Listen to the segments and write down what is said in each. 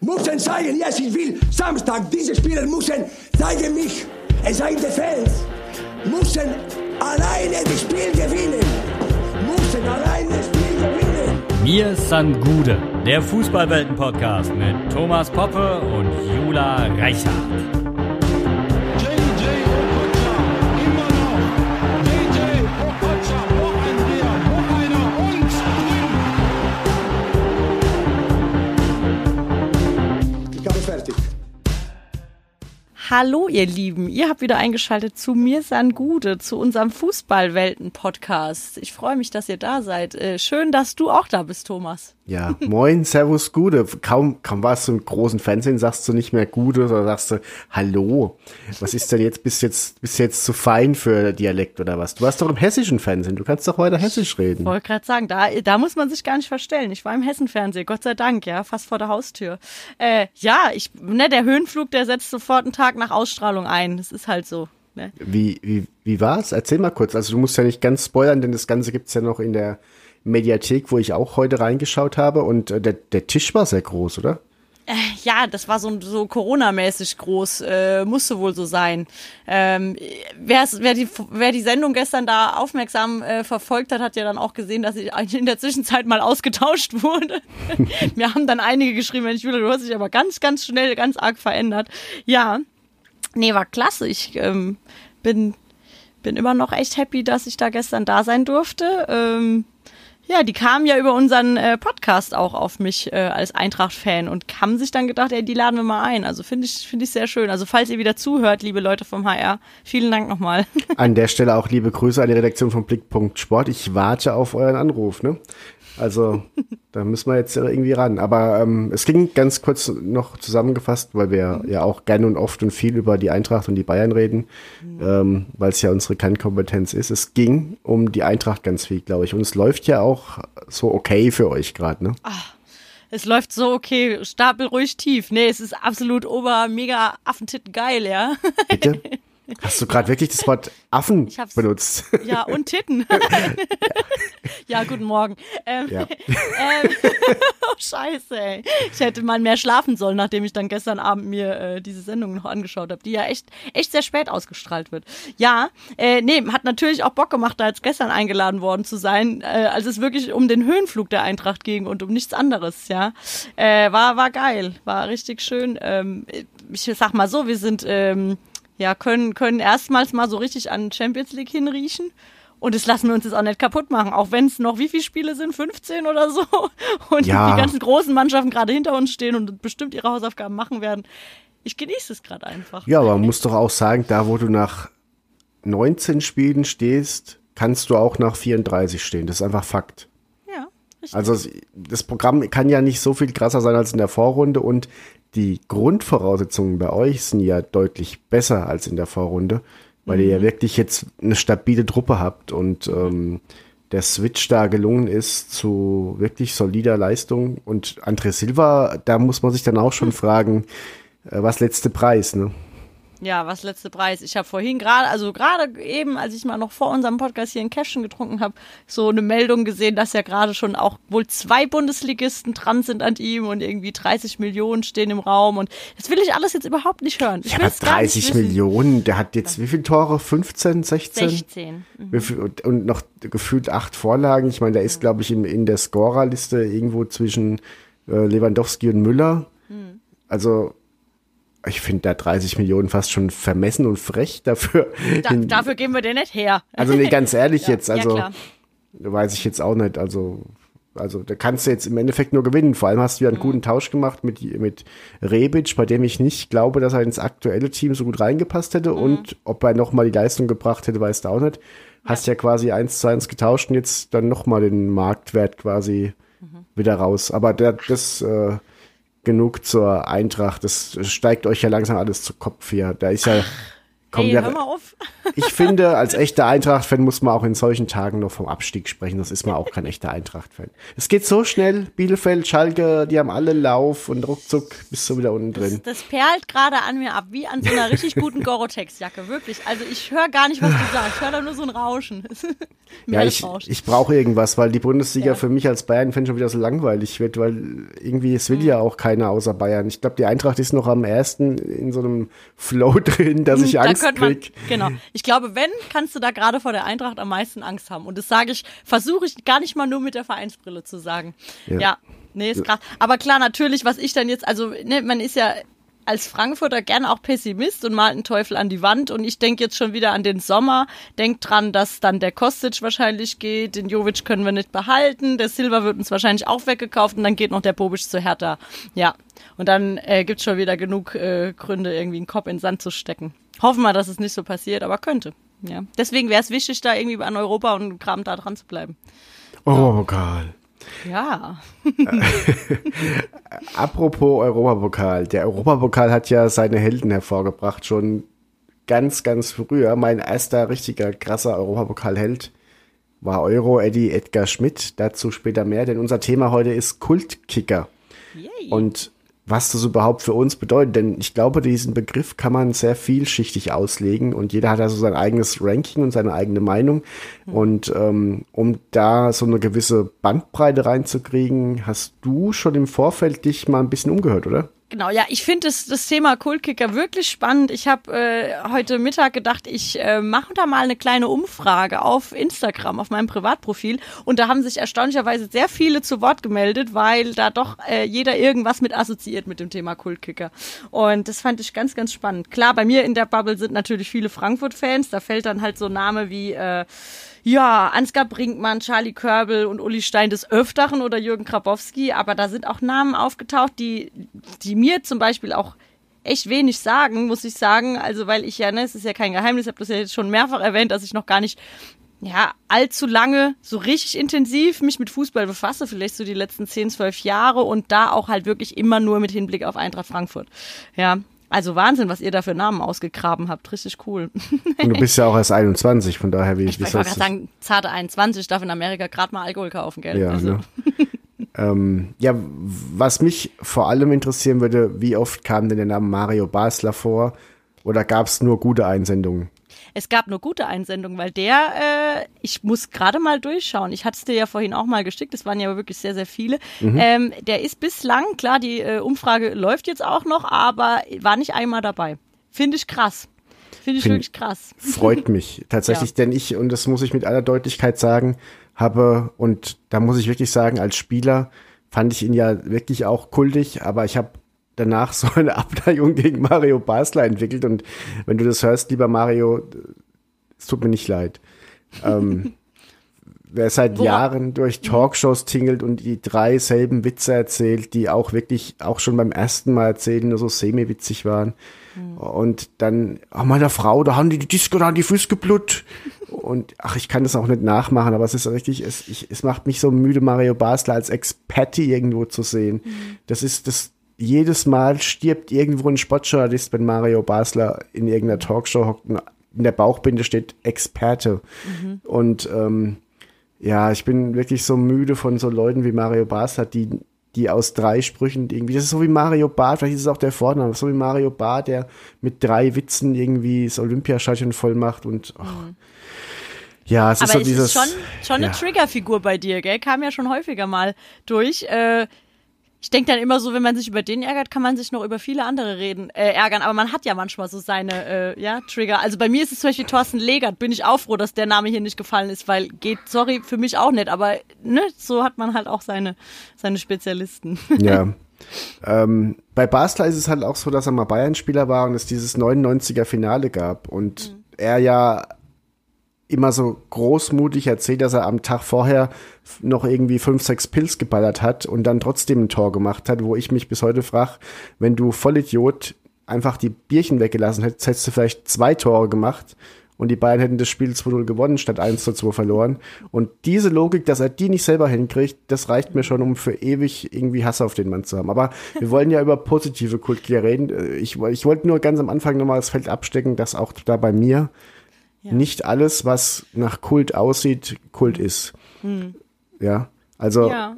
Müssen zeigen, yes, ich will Samstag, diese Spieler müssen zeigen mich, es seien die Fans, müssen alleine das Spiel gewinnen, müssen alleine das Spiel gewinnen. Mir san Gude, der Fußballwelten-Podcast mit Thomas Poppe und Jula Reichert. Hallo ihr Lieben, ihr habt wieder eingeschaltet zu mir san Gude, zu unserem Fußballwelten-Podcast. Ich freue mich, dass ihr da seid. Äh, Schön, dass du auch da bist, Thomas. Ja, moin, servus, Gude. Kaum, kaum warst du im großen Fernsehen, sagst du nicht mehr Gude, oder sagst du Hallo. Was ist denn jetzt, bist jetzt, bist jetzt zu fein für Dialekt oder was? Du warst doch im hessischen Fernsehen, du kannst doch weiter hessisch reden. Wollte gerade sagen, da, da muss man sich gar nicht verstellen. Ich war im Hessenfernsehen, Gott sei Dank, ja, fast vor der Haustür. Äh, ja, ich, ne, der Höhenflug, der setzt sofort einen Tag nach Ausstrahlung ein. Das ist halt so. Ne? Wie, wie, wie war's? Erzähl mal kurz. Also du musst ja nicht ganz spoilern, denn das Ganze gibt's ja noch in der Mediathek, wo ich auch heute reingeschaut habe und äh, der, der Tisch war sehr groß, oder? Ja, das war so, so Corona-mäßig groß, äh, musste wohl so sein. Ähm, wer's- wer, die, wer die Sendung gestern da aufmerksam äh, verfolgt hat, hat ja dann auch gesehen, dass ich in der Zwischenzeit mal ausgetauscht wurde. Mir haben dann einige geschrieben, Mensch, Julia, du hast dich aber ganz, ganz schnell, ganz arg verändert. Ja, nee, war klasse. Ich ähm, bin, bin immer noch echt happy, dass ich da gestern da sein durfte. Ähm, ja, die kamen ja über unseren äh, Podcast auch auf mich äh, als Eintracht-Fan und haben sich dann gedacht, ey, die laden wir mal ein. Also finde ich, finde ich sehr schön. Also falls ihr wieder zuhört, liebe Leute vom HR, vielen Dank nochmal. An der Stelle auch liebe Grüße an die Redaktion von Blickpunkt Sport. Ich warte auf euren Anruf, ne? Also, da müssen wir jetzt irgendwie ran. Aber ähm, es ging ganz kurz noch zusammengefasst, weil wir ja auch gerne und oft und viel über die Eintracht und die Bayern reden, ähm, weil es ja unsere Kernkompetenz ist. Es ging um die Eintracht ganz viel, glaube ich. Und es läuft ja auch so okay für euch gerade, ne? Es läuft so okay, Stapel ruhig tief. Nee, es ist absolut ober, mega Affentitten geil, ja. Bitte? Hast du gerade wirklich das Wort Affen Ich hab's- benutzt? Ja, und Titten. ja, guten Morgen. Ähm, Ja. ähm, oh, scheiße, ey. Ich hätte mal mehr schlafen sollen, nachdem ich dann gestern Abend mir äh, diese Sendung noch angeschaut habe, die ja echt, echt sehr spät ausgestrahlt wird. Ja, äh, nee, hat natürlich auch Bock gemacht, da jetzt gestern eingeladen worden zu sein, äh, als es wirklich um den Höhenflug der Eintracht ging und um nichts anderes, ja. Äh, war, war geil, war richtig schön. Ähm, ich sag mal so, wir sind, ähm, ja, können, können erstmals mal so richtig an Champions League hinriechen. Und das lassen wir uns jetzt auch nicht kaputt machen, auch wenn es noch wie viele Spiele sind, 15 oder so. Und Ja. die ganzen großen Mannschaften gerade hinter uns stehen und bestimmt ihre Hausaufgaben machen werden. Ich genieße es gerade einfach. Ja, aber man muss doch auch sagen, da wo du nach 19 Spielen stehst, kannst du auch nach 34 stehen. Das ist einfach Fakt. Ja, richtig. Also das Programm kann ja nicht so viel krasser sein als in der Vorrunde und die Grundvoraussetzungen bei euch sind ja deutlich besser als in der Vorrunde, weil ihr ja wirklich jetzt eine stabile Truppe habt und ähm, der Switch da gelungen ist zu wirklich solider Leistung. Und André Silva, da muss man sich dann auch schon fragen, äh, was letzte Preis, ne? Ja, was letzte Preis? Ich habe vorhin gerade, also gerade eben, als ich mal noch vor unserem Podcast hier in Cashen getrunken habe, so eine Meldung gesehen, dass ja gerade schon auch wohl zwei Bundesligisten dran sind an ihm und irgendwie 30 Millionen stehen im Raum und das will ich alles jetzt überhaupt nicht hören. Ich Ja, aber es gar nicht 30 wissen. Millionen, der hat jetzt wie viele Tore? 15, 16? 16. Mhm. Und noch gefühlt acht Vorlagen. Ich meine, der ist, glaube ich, in, in der Scorerliste irgendwo zwischen äh, Lewandowski und Müller. Mhm. Also, ich finde da 30 Millionen fast schon vermessen und frech dafür. Da, dafür geben wir den nicht her. also, nee, ganz ehrlich jetzt, ja, also, klar. weiß ich jetzt auch nicht. Also, also, da kannst du jetzt im Endeffekt nur gewinnen. Vor allem hast du ja einen Mhm. guten Tausch gemacht mit, mit Rebic, bei dem ich nicht glaube, dass er ins aktuelle Team so gut reingepasst Mhm. hätte. Und ob er nochmal die Leistung gebracht hätte, weißt du auch nicht. Hast ja, quasi eins zu eins getauscht und jetzt dann nochmal den Marktwert quasi Mhm. wieder raus. Aber der, das äh, genug zur Eintracht. Das steigt euch ja langsam alles zu Kopf hier. Da ist ja Komm, Ey, hör mal auf. Ich finde, als echter Eintracht-Fan muss man auch in solchen Tagen noch vom Abstieg sprechen. Das ist man auch kein echter Eintracht-Fan. Es geht so schnell. Bielefeld, Schalke, die haben alle Lauf und ruckzuck bist du wieder unten drin. Das perlt gerade an mir ab, wie an so einer richtig guten Gore-Tex-Jacke, wirklich. Also ich höre gar nicht, was du sagst. Ich höre da nur so ein Rauschen. Ja, ich, ich brauche irgendwas, weil die Bundesliga Ja. für mich als Bayern-Fan schon wieder so langweilig wird, weil irgendwie es will ja auch keiner außer Bayern. Ich glaube, die Eintracht ist noch am ersten in so einem Flow drin, dass ich da Angst könnte man, genau. Ich glaube, wenn, kannst du da gerade vor der Eintracht am meisten Angst haben. Und das sage ich, versuche ich gar nicht mal nur mit der Vereinsbrille zu sagen. Ja. Ja. nee, ist krass. Aber klar, natürlich, was ich dann jetzt, also, ne, man ist ja als Frankfurter gerne auch Pessimist und malt einen Teufel an die Wand. Und ich denke jetzt schon wieder an den Sommer. Denk dran, dass dann der Kostic wahrscheinlich geht. Den Jovic können wir nicht behalten. Der Silva wird uns wahrscheinlich auch weggekauft. Und dann geht noch der Bobic zu Hertha. Ja. Und dann äh, gibt's schon wieder genug äh, Gründe, irgendwie einen Kopf in den Sand zu stecken. Hoffen wir, dass es nicht so passiert, aber könnte. Ja. Deswegen wäre es wichtig, da irgendwie an Europa und Kram da dran zu bleiben. Europapokal. Ja. Apropos Europapokal. Der Europapokal hat ja seine Helden hervorgebracht, schon ganz, ganz früher. Mein erster richtiger krasser Europapokal-Held war Euro-Eddie Edgar Schmidt. Dazu später mehr, denn unser Thema heute ist Kultkicker. Yay. Und was das überhaupt für uns bedeutet, denn ich glaube, diesen Begriff kann man sehr vielschichtig auslegen und jeder hat also sein eigenes Ranking und seine eigene Meinung. Und ähm, um da so eine gewisse Bandbreite reinzukriegen, hast du schon im Vorfeld dich mal ein bisschen umgehört, oder? Genau, ja, ich finde das, das Thema Kultkicker wirklich spannend. Ich habe äh, heute Mittag gedacht, ich äh, mache da mal eine kleine Umfrage auf Instagram, auf meinem Privatprofil. Und da haben sich erstaunlicherweise sehr viele zu Wort gemeldet, weil da doch äh, jeder irgendwas mit assoziiert mit dem Thema Kultkicker. Und das fand ich ganz, ganz spannend. Klar, bei mir in der Bubble sind natürlich viele Frankfurt-Fans. Da fällt dann halt so Name wie äh, ja, Ansgar Brinkmann, Charlie Körbel und Uli Stein des Öfteren oder Jürgen Krabowski, aber da sind auch Namen aufgetaucht, die, die mir zum Beispiel auch echt wenig sagen, muss ich sagen. Also, weil ich ja, ne, es ist ja kein Geheimnis, ich habe das ja jetzt schon mehrfach erwähnt, dass ich noch gar nicht ja, allzu lange so richtig intensiv mich mit Fußball befasse, vielleicht so die letzten 10, 12 Jahre und da auch halt wirklich immer nur mit Hinblick auf Eintracht Frankfurt. Ja, also Wahnsinn, was ihr da für Namen ausgegraben habt. Richtig cool. Und du bist ja auch erst 21, von daher wie, Ich wie wollte gerade sagen, zarte 21 darf in Amerika gerade mal Alkohol kaufen, gell? Ja, also, ne? ähm, ja, was mich vor allem interessieren würde, wie oft kam denn der Name Mario Basler vor? Oder gab es nur gute Einsendungen? Es gab nur gute Einsendungen, weil der, äh, ich muss gerade mal durchschauen. Ich hatte es dir ja vorhin auch mal geschickt, es waren ja wirklich sehr, sehr viele. Mhm. Ähm, der ist bislang, klar, die äh, Umfrage läuft jetzt auch noch, aber war nicht einmal dabei. Finde ich krass. Finde ich Find- wirklich krass. Freut mich tatsächlich, Ja. denn ich, und das muss ich mit aller Deutlichkeit sagen, habe, und da muss ich wirklich sagen, als Spieler fand ich ihn ja wirklich auch kultig, aber ich habe danach so eine Abneigung gegen Mario Basler entwickelt und wenn du das hörst, lieber Mario, es tut mir nicht leid. Ähm, wer seit Wora- Jahren durch Talkshows tingelt und die drei selben Witze erzählt, die auch wirklich auch schon beim ersten Mal erzählen nur so semi-witzig waren. Und dann, oh, meiner Frau, da haben die die Disco da an die Füße geblut. Und ach, ich kann das auch nicht nachmachen, aber es ist richtig, es, ich, es macht mich so müde, Mario Basler als Experte irgendwo zu sehen. Das ist das, jedes Mal stirbt irgendwo ein Sportjournalist, wenn Mario Basler in irgendeiner Talkshow hockt in der Bauchbinde steht Experte. Und ähm, ja, ich bin wirklich so müde von so Leuten wie Mario Basler, die, die aus drei Sprüchen irgendwie, das ist so wie Mario Barth, vielleicht ist es auch der Vorname, so wie Mario Barth, der mit drei Witzen irgendwie das Olympiastadion voll macht und ach. ja, es ist Mhm. Aber so es dieses. ist schon, schon eine ja. Triggerfigur bei dir, gell? Kam ja schon häufiger mal durch. Äh, ich denke dann immer so, wenn man sich über den ärgert, kann man sich noch über viele andere reden, äh, ärgern. Aber man hat ja manchmal so seine äh, ja, Trigger. Also bei mir ist es zum Beispiel Thorsten Legert. Bin ich auch froh, dass der Name hier nicht gefallen ist, weil geht, sorry, für mich auch nicht. Aber ne, so hat man halt auch seine, seine Spezialisten. Ja. ähm, bei Basler ist es halt auch so, dass er mal Bayern-Spieler war und es dieses 99er Finale gab und er ja immer so großmutig erzählt, dass er am Tag vorher noch irgendwie fünf, sechs Pilz geballert hat und dann trotzdem ein Tor gemacht hat, wo ich mich bis heute frage, wenn du Vollidiot einfach die Bierchen weggelassen hättest, hättest du vielleicht zwei Tore gemacht und die Bayern hätten das Spiel 2-0 gewonnen statt 1-2 verloren. Und diese Logik, dass er die nicht selber hinkriegt, das reicht mir schon, um für ewig irgendwie Hass auf den Mann zu haben. Aber wir wollen ja über positive Kultkrieger reden. Ich, ich wollte nur ganz am Anfang nochmal das Feld abstecken, dass auch da bei mir Ja. nicht alles, was nach Kult aussieht, Kult ist. Ja, also Ja.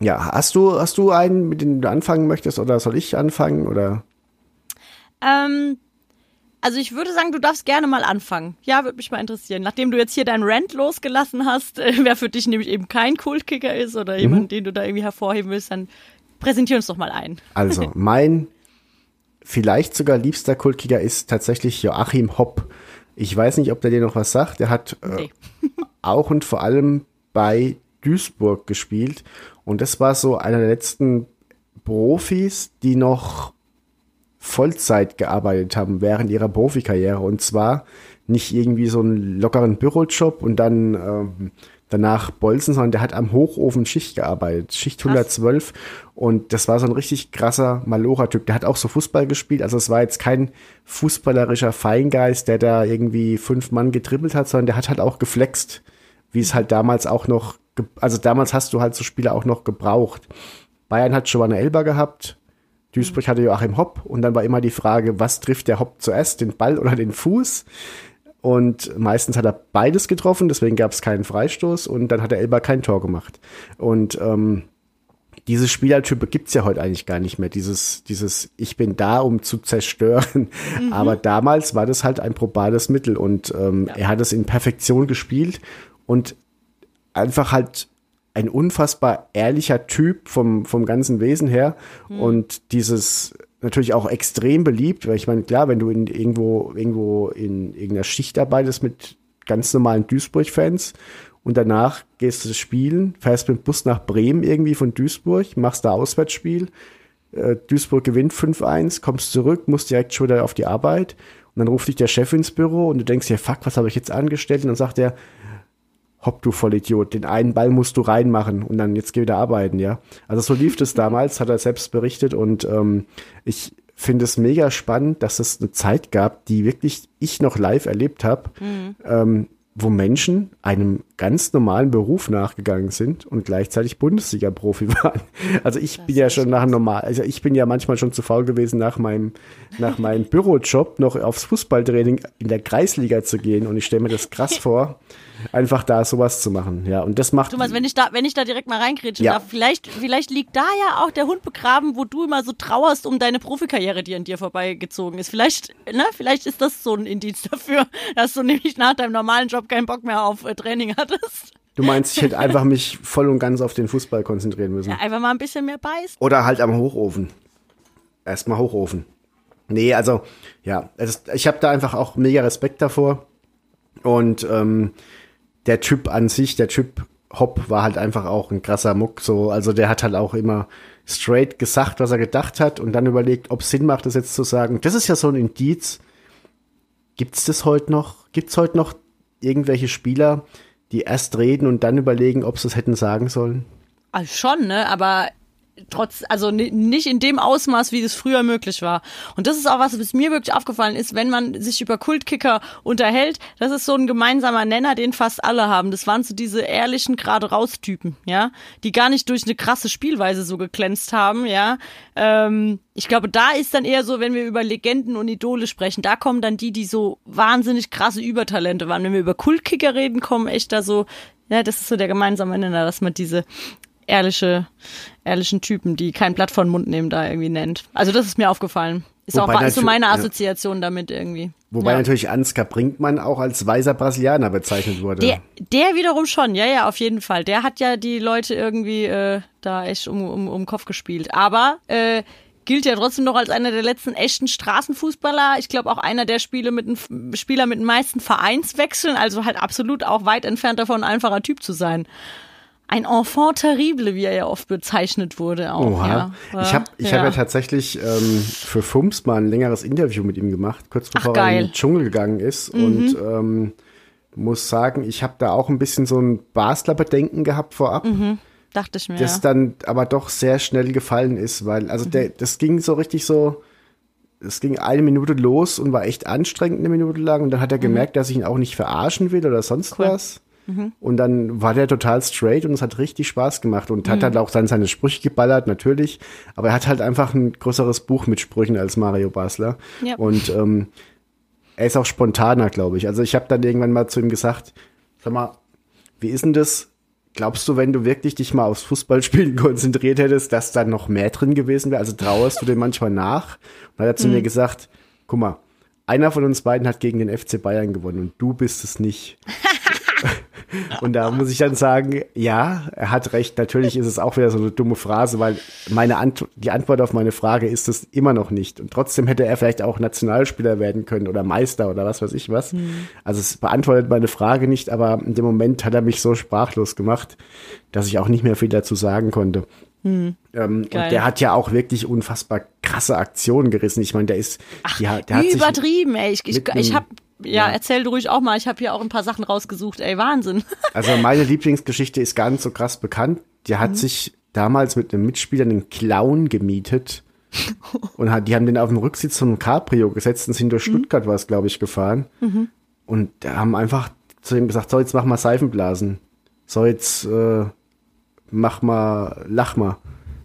ja, hast du, hast du einen, mit dem du anfangen möchtest, oder soll ich anfangen? Oder Ähm, also ich würde sagen, du darfst gerne mal anfangen. Ja, würde mich mal interessieren. Nachdem du jetzt hier deinen Rant losgelassen hast, äh, wer für dich nämlich eben kein Kultkicker ist oder jemand, den du da irgendwie hervorheben willst, dann präsentier uns doch mal ein. also mein vielleicht sogar liebster Kultkicker ist tatsächlich Joachim Hopp. Ich weiß nicht, ob der dir noch was sagt. Der hat äh, Nee. auch und vor allem bei Duisburg gespielt. Und das war so einer der letzten Profis, die noch Vollzeit gearbeitet haben während ihrer Profikarriere. Und zwar nicht irgendwie so einen lockeren Bürojob und dann ähm, danach Bolzen, sondern der hat am Hochofen Schicht gearbeitet. Schicht 112. Und das war so ein richtig krasser Malora-Typ. Der hat auch so Fußball gespielt. Also es war jetzt kein fußballerischer Feingeist, der da irgendwie fünf Mann getribbelt hat, sondern der hat halt auch geflext, wie es halt damals auch noch, also damals hast du halt so Spieler auch noch gebraucht. Bayern hat Giovanna Elber gehabt, Duisburg hatte Joachim Hopp und dann war immer die Frage, was trifft der Hopp zuerst, den Ball oder den Fuß? Und meistens hat er beides getroffen, deswegen gab es keinen Freistoß und dann hat der Elber kein Tor gemacht. Und ähm, diese Spielertype gibt's ja heute eigentlich gar nicht mehr. Dieses, dieses Ich bin da, um zu zerstören. Aber damals war das halt ein probales Mittel und ähm, er hat es in Perfektion gespielt und einfach halt ein unfassbar ehrlicher Typ vom, vom ganzen Wesen her und dieses natürlich auch extrem beliebt, weil ich meine, klar, wenn du in irgendwo, irgendwo in irgendeiner Schicht arbeitest mit ganz normalen Duisburg-Fans und danach gehst du spielen, fährst mit dem Bus nach Bremen irgendwie von Duisburg, machst da Auswärtsspiel, äh, Duisburg gewinnt 5-1, kommst zurück, musst direkt schon wieder auf die Arbeit und dann ruft dich der Chef ins Büro und du denkst dir, fuck, was habe ich jetzt angestellt? Und dann sagt er, hopp, du Vollidiot, den einen Ball musst du reinmachen und dann jetzt geh wieder arbeiten, ja. Also so lief das damals, hat er selbst berichtet und ähm, ich finde es mega spannend, dass es eine Zeit gab, die wirklich ich noch live erlebt habe, ähm, wo Menschen einem ganz normalen Beruf nachgegangen sind und gleichzeitig Bundesliga-Profi waren. Also ich bin ja schon nach einem normal, also ich bin ja manchmal schon zu faul gewesen, nach meinem, nach meinem Bürojob noch aufs Fußballtraining in der Kreisliga zu gehen und ich stelle mir das krass vor, einfach da sowas zu machen. Ja, und das macht. Thomas, wenn ich da, wenn ich da direkt mal reingrätschen Ja. darf, vielleicht, vielleicht liegt da ja auch der Hund begraben, wo du immer so trauerst um deine Profikarriere, die an dir vorbeigezogen ist. Vielleicht, ne, vielleicht ist das so ein Indiz dafür, dass du nämlich nach deinem normalen Job keinen Bock mehr auf äh, Training hattest. Du meinst, ich hätte einfach mich voll und ganz auf den Fußball konzentrieren müssen. Ja, einfach mal ein bisschen mehr beißen. Oder halt am Hochofen. Erstmal Hochofen. Nee, also, ja, ich habe da einfach auch mega Respekt davor. Und ähm, der Typ an sich, der Typ Hopp, war halt einfach auch ein krasser Muck. So, also der hat halt auch immer straight gesagt, was er gedacht hat und dann überlegt, ob es Sinn macht, das jetzt zu sagen. Das ist ja so ein Indiz. Gibt's das heute noch? Gibt's heute noch irgendwelche Spieler, die erst reden und dann überlegen, ob sie es hätten sagen sollen? Also schon, ne, aber trotz, also ni- nicht in dem Ausmaß, wie das früher möglich war. Und das ist auch was, was mir wirklich aufgefallen ist, wenn man sich über Kultkicker unterhält, das ist so ein gemeinsamer Nenner, den fast alle haben. Das waren so diese ehrlichen, gerade raus Typen, ja, die gar nicht durch eine krasse Spielweise so geglänzt haben, ja. Ähm, ich glaube, da ist dann eher so, wenn wir über Legenden und Idole sprechen, da kommen dann die, die so wahnsinnig krasse Übertalente waren. Wenn wir über Kultkicker reden, kommen echt da so, ja, das ist so der gemeinsame Nenner, dass man diese ehrliche, ehrlichen Typen, die kein Blatt vor den Mund nehmen, da irgendwie nennt. Also das ist mir aufgefallen. Ist Wobei auch ist so meine ja. Assoziation damit irgendwie. Wobei ja. natürlich Ansgar Brinkmann auch als weiser Brasilianer bezeichnet wurde. Der, der wiederum schon, ja, ja, auf jeden Fall. Der hat ja die Leute irgendwie äh, da echt um, um, um den Kopf gespielt. Aber äh, gilt ja trotzdem noch als einer der letzten echten Straßenfußballer. Ich glaube auch einer der Spiele mit den, Spieler mit den meisten Vereinswechseln, also halt absolut auch weit entfernt davon, ein einfacher Typ zu sein. Ein Enfant terrible, wie er ja oft bezeichnet wurde. Auch, Oha. Ja. Ich habe ich hab ja tatsächlich ähm, für Fums mal ein längeres Interview mit ihm gemacht, kurz bevor er geil. in den Dschungel gegangen ist. Mhm. Und ähm, muss sagen, ich habe da auch ein bisschen so ein Basler-Bedenken gehabt vorab, Dachte ich mir. das ja. dann aber doch sehr schnell gefallen ist, weil, also der, das ging so richtig so es ging eine Minute los und war echt anstrengend eine Minute lang. Und dann hat er gemerkt, dass ich ihn auch nicht verarschen will oder sonst Cool. was. Und dann war der total straight und es hat richtig Spaß gemacht und hat halt auch dann seine Sprüche geballert, natürlich. Aber er hat halt einfach ein größeres Buch mit Sprüchen als Mario Basler. Ja. Und ähm, er ist auch spontaner, glaube ich. Also ich habe dann irgendwann mal zu ihm gesagt, sag mal, wie ist denn das? Glaubst du, wenn du wirklich dich mal aufs Fußballspielen konzentriert hättest, dass da noch mehr drin gewesen wäre? Also trauerst du dem manchmal nach? Und dann hat er zu mir gesagt, guck mal, einer von uns beiden hat gegen den FC Bayern gewonnen und du bist es nicht. Und da muss ich dann sagen, ja, er hat recht. Natürlich ist es auch wieder so eine dumme Phrase, weil meine Ant die Antwort auf meine Frage ist es immer noch nicht. Und trotzdem hätte er vielleicht auch Nationalspieler werden können oder Meister oder was weiß ich was. Also es beantwortet meine Frage nicht, aber in dem Moment hat er mich so sprachlos gemacht, dass ich auch nicht mehr viel dazu sagen konnte. Ähm, und der hat ja auch wirklich unfassbar krasse Aktionen gerissen. Ich meine, der ist, die, hat- der Übertrieben, ey. Ich, ich, ich nem- hab, ja, ja. erzähl du ruhig auch mal. Ich habe hier auch ein paar Sachen rausgesucht, ey. Wahnsinn. Also meine Lieblingsgeschichte ist gar nicht so krass bekannt. Mhm. hat sich damals mit einem Mitspieler einen Clown gemietet und hat, die haben den auf dem Rücksitz von einem Cabrio gesetzt und sind Mhm. durch Stuttgart war es, glaube ich, gefahren. Und da haben einfach zu ihm gesagt, so jetzt mach mal Seifenblasen. So jetzt äh, mach mal, lach mal.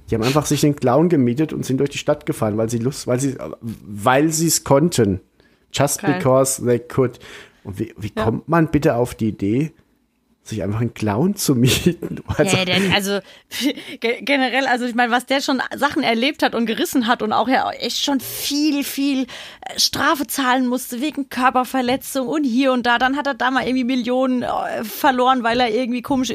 Die haben einfach sich den Clown gemietet und sind durch die Stadt gefahren, weil sie Lust, weil sie, weil sie es konnten. Just Geil. because they could. Und wie, wie Ja. kommt man bitte auf die Idee, sich einfach einen Clown zu mieten? Also, Ja, der, also ge- generell, also ich meine, was der schon Sachen erlebt hat und gerissen hat und auch ja echt schon viel, viel äh, Strafe zahlen musste wegen Körperverletzung und hier und da. Dann hat er da mal irgendwie Millionen äh, verloren, weil er irgendwie komische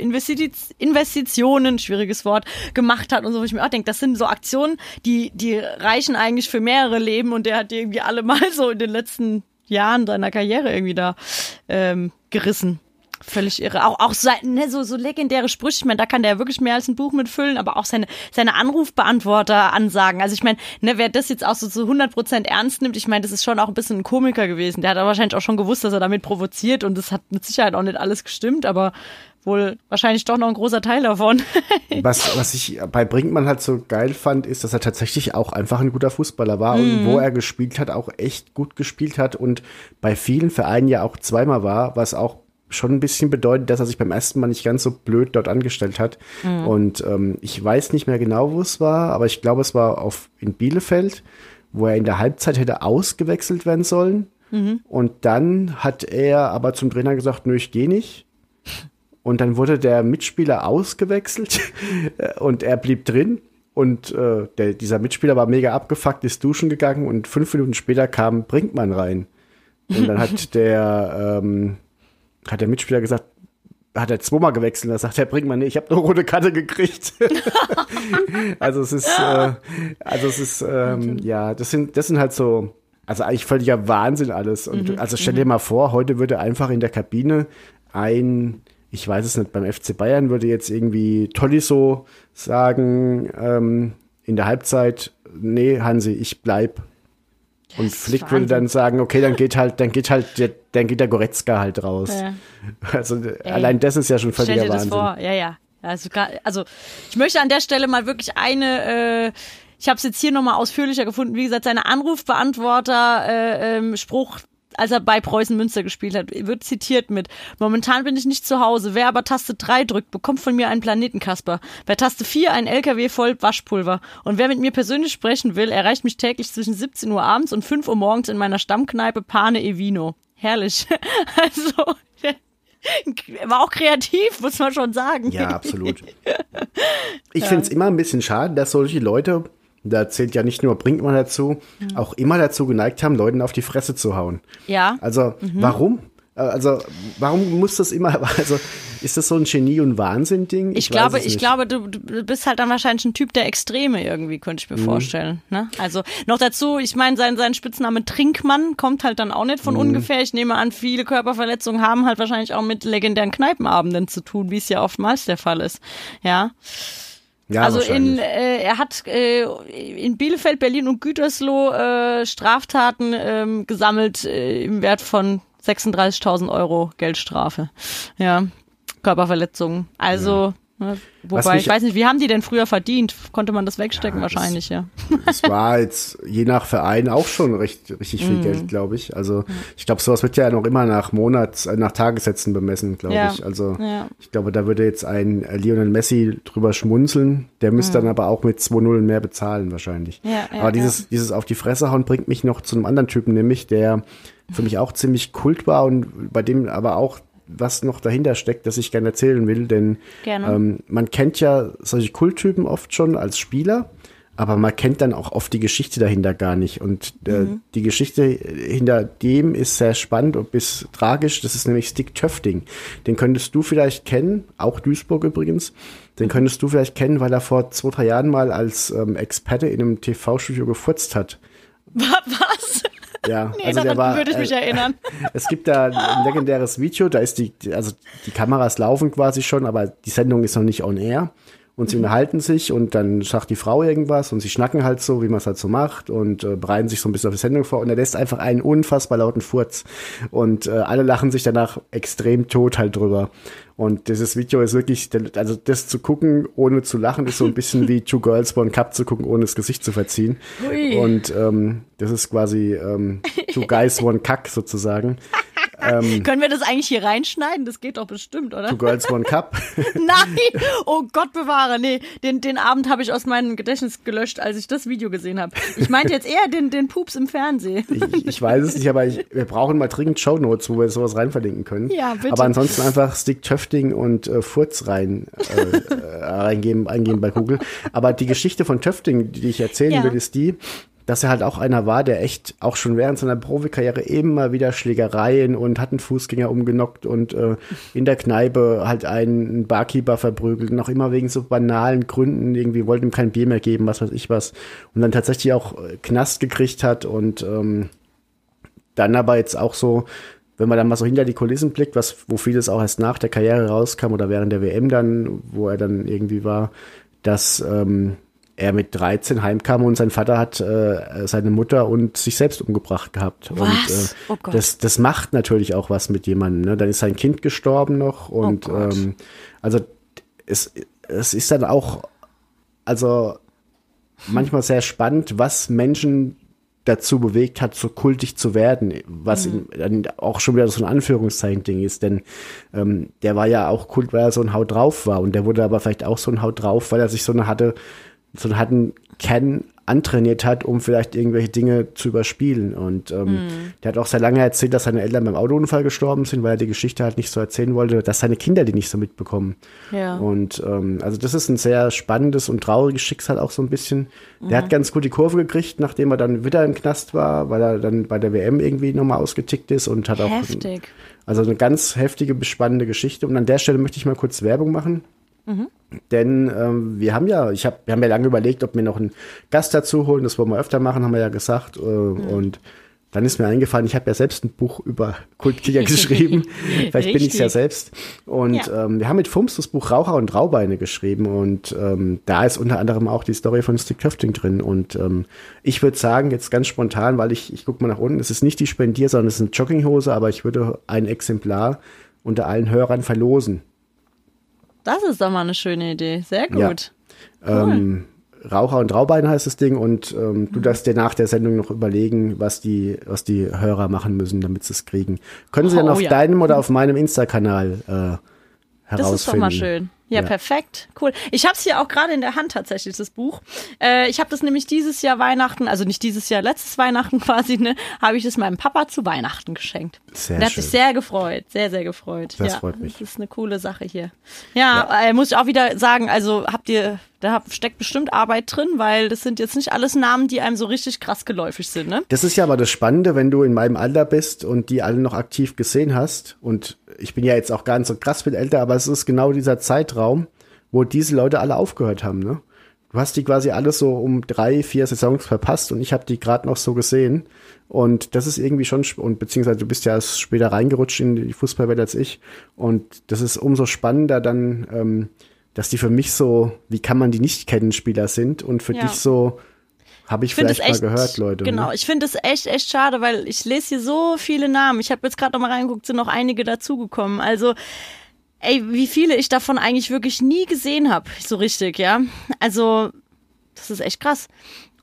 Investitionen, schwieriges Wort, gemacht hat und so. Wo ich mir auch denke, das sind so Aktionen, die, die reichen eigentlich für mehrere Leben und der hat die irgendwie alle mal so in den letzten Jahren seiner Karriere irgendwie da ähm, gerissen. Völlig irre. Auch, auch ne, so, so legendäre Sprüche. Ich meine, da kann der wirklich mehr als ein Buch mitfüllen, aber auch seine, seine Anrufbeantworter-Ansagen. Also ich meine, ne, wer das jetzt auch so zu 100 Prozent ernst nimmt, ich meine, das ist schon auch ein bisschen ein Komiker gewesen. Der hat wahrscheinlich auch schon gewusst, dass er damit provoziert und das hat mit Sicherheit auch nicht alles gestimmt, aber wohl wahrscheinlich doch noch ein großer Teil davon. was, was ich bei Brinkmann halt so geil fand, ist, dass er tatsächlich auch einfach ein guter Fußballer war und wo er gespielt hat, auch echt gut gespielt hat und bei vielen Vereinen ja auch zweimal war, was auch schon ein bisschen bedeutet, dass er sich beim ersten Mal nicht ganz so blöd dort angestellt hat. Und ähm, ich weiß nicht mehr genau, wo es war, aber ich glaube, es war auf in Bielefeld, wo er in der Halbzeit hätte ausgewechselt werden sollen. Und dann hat er aber zum Trainer gesagt, nö, ich gehe nicht. Und dann wurde der Mitspieler ausgewechselt und er blieb drin. Und äh, der, dieser Mitspieler war mega abgefuckt, ist duschen gegangen und fünf Minuten später kam Brinkmann rein. Und dann hat der, ähm, hat der Mitspieler gesagt, hat er zweimal gewechselt. Da sagt der Brinkmann, nee, ich habe eine rote Karte gekriegt. also es ist, äh, also es ist, ähm, ja, das sind, das sind halt so, also eigentlich völliger Wahnsinn alles. Und also stell dir mal vor, heute würde einfach in der Kabine ein, ich weiß es nicht, beim FC Bayern würde jetzt irgendwie Tolisso sagen, ähm, in der Halbzeit, nee, Hansi, ich bleib. Und Flick würde dann sagen, okay, dann geht halt, dann geht halt, der, dann geht der Goretzka halt raus. Ja. Also allein das ist ja schon Stell völliger dir das Wahnsinn. vor, ja, ja. Also, also ich möchte an der Stelle mal wirklich eine, äh, ich habe es jetzt hier nochmal ausführlicher gefunden, wie gesagt, seine Anrufbeantworter äh, ähm, Spruch, als er bei Preußen Münster gespielt hat, wird zitiert mit, momentan bin ich nicht zu Hause, wer aber Taste 3 drückt, bekommt von mir einen Planetenkasper. Bei Taste 4 ein LKW voll Waschpulver. Und wer mit mir persönlich sprechen will, erreicht mich täglich zwischen 17 Uhr abends und 5 Uhr morgens in meiner Stammkneipe Pane e Vino. Herrlich. Also, war auch kreativ, muss man schon sagen. Ja, absolut. Ich finde es immer ein bisschen schade, dass solche Leute, da zählt ja nicht nur Brinkmann dazu, auch immer dazu geneigt haben, Leuten auf die Fresse zu hauen. Ja. Also, warum? Äh, Also, warum muss das immer, also, ist das so ein Genie- und Wahnsinn-Ding? Ich, weiß glaube, ich glaube, du, du bist halt dann wahrscheinlich ein Typ der Extreme irgendwie, könnte ich Mhm. mir vorstellen. Ne? Also noch dazu, ich meine, sein, sein Spitzname Trinkmann kommt halt dann auch nicht Mhm. von ungefähr. Ich nehme an, viele Körperverletzungen haben halt wahrscheinlich auch mit legendären Kneipenabenden zu tun, wie es ja oftmals der Fall ist. Ja. Ja, also in, äh, er hat äh, in Bielefeld, Berlin und Gütersloh äh, Straftaten ähm, gesammelt äh, im Wert von 36.000 Euro Geldstrafe. Ja, Körperverletzungen. Also, Ne? Wobei, ich weiß nicht, wie haben die denn früher verdient? Konnte man das wegstecken? Ja, das- Wahrscheinlich, ja. Das war jetzt je nach Verein auch schon recht, richtig viel Geld, glaube ich. Also ich glaube, sowas wird ja noch immer nach Monats, äh, nach Tagessätzen bemessen, glaube Ja. ich. Also Ja. ich glaube, da würde jetzt ein äh, Lionel Messi drüber schmunzeln. Der müsste dann aber auch mit 2 Nullen mehr bezahlen wahrscheinlich. Aber dieses, dieses auf die Fresse hauen bringt mich noch zu einem anderen Typen, nämlich der für mich auch ziemlich kult war und bei dem aber auch was noch dahinter steckt, das ich gerne erzählen will, denn ähm, man kennt ja solche Kulttypen oft schon als Spieler, aber man kennt dann auch oft die Geschichte dahinter gar nicht. Und äh, Mhm. die Geschichte hinter dem ist sehr spannend und bis tragisch. Das ist nämlich Stick Töfting. Den könntest du vielleicht kennen, auch Duisburg übrigens. Den könntest du vielleicht kennen, weil er vor zwei, drei Jahren mal als ähm, Experte in einem TV-Studio gefurzt hat. Was? Ja, Nee, also der daran war. würde ich mich äh, erinnern. Es gibt da ein legendäres Video, da ist die, also die Kameras laufen quasi schon, aber die Sendung ist noch nicht on air. Und Mhm. sie unterhalten sich und dann sagt die Frau irgendwas und sie schnacken halt so, wie man es halt so macht und äh, bereiten sich so ein bisschen auf die Sendung vor und er lässt einfach einen unfassbar lauten Furz. Und äh, alle lachen sich danach extrem tot halt drüber. Und dieses Video ist wirklich, also das zu gucken, ohne zu lachen, ist so ein bisschen wie Two Girls One Cup zu gucken, ohne das Gesicht zu verziehen. Hui. Und ähm, das ist quasi ähm, Two Guys One Kack sozusagen. Können wir das eigentlich hier reinschneiden? Das geht doch bestimmt, oder? Two Girls One Cup. Nein! Oh Gott bewahre. Nee, den, den Abend habe ich aus meinem Gedächtnis gelöscht, als ich das Video gesehen habe. Ich meinte jetzt eher den, den Pups im Fernsehen. Ich, ich weiß es nicht, aber ich, wir brauchen mal dringend Shownotes, wo wir sowas rein verlinken können. Ja, bitte. Aber ansonsten einfach Stick Töfting und äh, Furz rein äh, äh, reingeben, eingeben bei Google. Aber die Geschichte von Töfting, die ich erzählen Ja. will, ist die, dass er halt auch einer war, der echt auch schon während seiner Profikarriere immer wieder Schlägereien und hat einen Fußgänger umgenockt und äh, in der Kneipe halt einen Barkeeper verprügelt und auch immer wegen so banalen Gründen irgendwie wollte ihm kein Bier mehr geben, was weiß ich was. Und dann tatsächlich auch äh, Knast gekriegt hat und ähm, dann aber jetzt auch so, wenn man dann mal so hinter die Kulissen blickt, was, wo vieles auch erst nach der Karriere rauskam oder während der WM dann, wo er dann irgendwie war, dass ähm, er mit 13 heimkam und sein Vater hat äh, seine Mutter und sich selbst umgebracht gehabt. Und Was? äh, Oh Gott. das, das macht natürlich auch was mit jemandem. Ne? Dann ist sein Kind gestorben noch und Oh ähm, also es, es ist dann auch, also manchmal sehr spannend, was Menschen dazu bewegt hat, so kultig zu werden, was Mhm. dann auch schon wieder so ein Anführungszeichen-Ding ist, denn ähm, der war ja auch kult, weil er so ein Haut drauf war und der wurde aber vielleicht auch so ein Haut drauf, weil er sich so eine hatte, so einen harten Kern antrainiert hat, um vielleicht irgendwelche Dinge zu überspielen. Und ähm, Mhm. der hat auch sehr lange erzählt, dass seine Eltern beim Autounfall gestorben sind, weil er die Geschichte halt nicht so erzählen wollte, dass seine Kinder die nicht so mitbekommen. Ja. Und ähm, also das ist ein sehr spannendes und trauriges Schicksal auch so ein bisschen. Der hat ganz gut die Kurve gekriegt, nachdem er dann wieder im Knast war, weil er dann bei der WM irgendwie nochmal ausgetickt ist und hat auch Heftig. also eine ganz heftige, spannende Geschichte. Und an der Stelle möchte ich mal kurz Werbung machen. Denn ähm, wir haben ja, ich hab, wir haben ja lange überlegt, ob wir noch einen Gast dazu holen. Das wollen wir öfter machen, haben wir ja gesagt. Äh, Und dann ist mir eingefallen, ich habe ja selbst ein Buch über Kultkicker geschrieben. Vielleicht bin ich es ja Richtig. selbst. Und Ja. ähm, wir haben mit Fums das Buch Raucher und Raubeine geschrieben. Und ähm, da ist unter anderem auch die Story von Stick Köfting drin. Und ähm, ich würde sagen, jetzt ganz spontan, weil ich, ich gucke mal nach unten, es ist nicht die Spendier, sondern es ist eine Jogginghose, aber ich würde ein Exemplar unter allen Hörern verlosen. Das ist doch mal eine schöne Idee. Sehr Ja. gut. Ähm, Raucher und Raubein heißt das Ding und ähm, du darfst dir nach der Sendung noch überlegen, was die, was die Hörer machen müssen, damit sie es kriegen. Können sie dann Oh, auf ja. deinem oder auf meinem Insta-Kanal äh, herausfinden. Das ist doch mal schön. Ja, Ja. perfekt. Cool. Ich habe es hier auch gerade in der Hand tatsächlich, das Buch. Äh, ich habe das nämlich dieses Jahr Weihnachten, also nicht dieses Jahr, letztes Weihnachten quasi, ne, habe ich das meinem Papa zu Weihnachten geschenkt. Sehr Der hat sich sehr gefreut, sehr, sehr gefreut. Das ja, freut mich. Das ist eine coole Sache hier. Ja, Äh, muss ich auch wieder sagen, also habt ihr, da steckt bestimmt Arbeit drin, weil das sind jetzt nicht alles Namen, die einem so richtig krass geläufig sind, ne? Das ist ja aber das Spannende, wenn du in meinem Alter bist und die alle noch aktiv gesehen hast. Und ich bin ja jetzt auch gar nicht so krass viel älter, aber es ist genau dieser Zeitraum, wo diese Leute alle aufgehört haben. Ne? Du hast die quasi alle so um drei, vier Saisons verpasst und ich habe die gerade noch so gesehen. Und das ist irgendwie schon, und beziehungsweise du bist ja später reingerutscht in die Fußballwelt als ich. Und das ist umso spannender dann, ähm, dass die für mich so, wie kann man die nicht kennen, Spieler sind und für Ja. dich so, habe ich, Ich vielleicht es mal echt, gehört, Leute. Genau, Ne? ich finde es echt, echt schade, weil ich lese hier so viele Namen. Ich habe jetzt gerade noch mal reingeguckt, sind noch einige dazugekommen. Also ey, wie viele ich davon eigentlich wirklich nie gesehen habe, so richtig, ja. Also, das ist echt krass.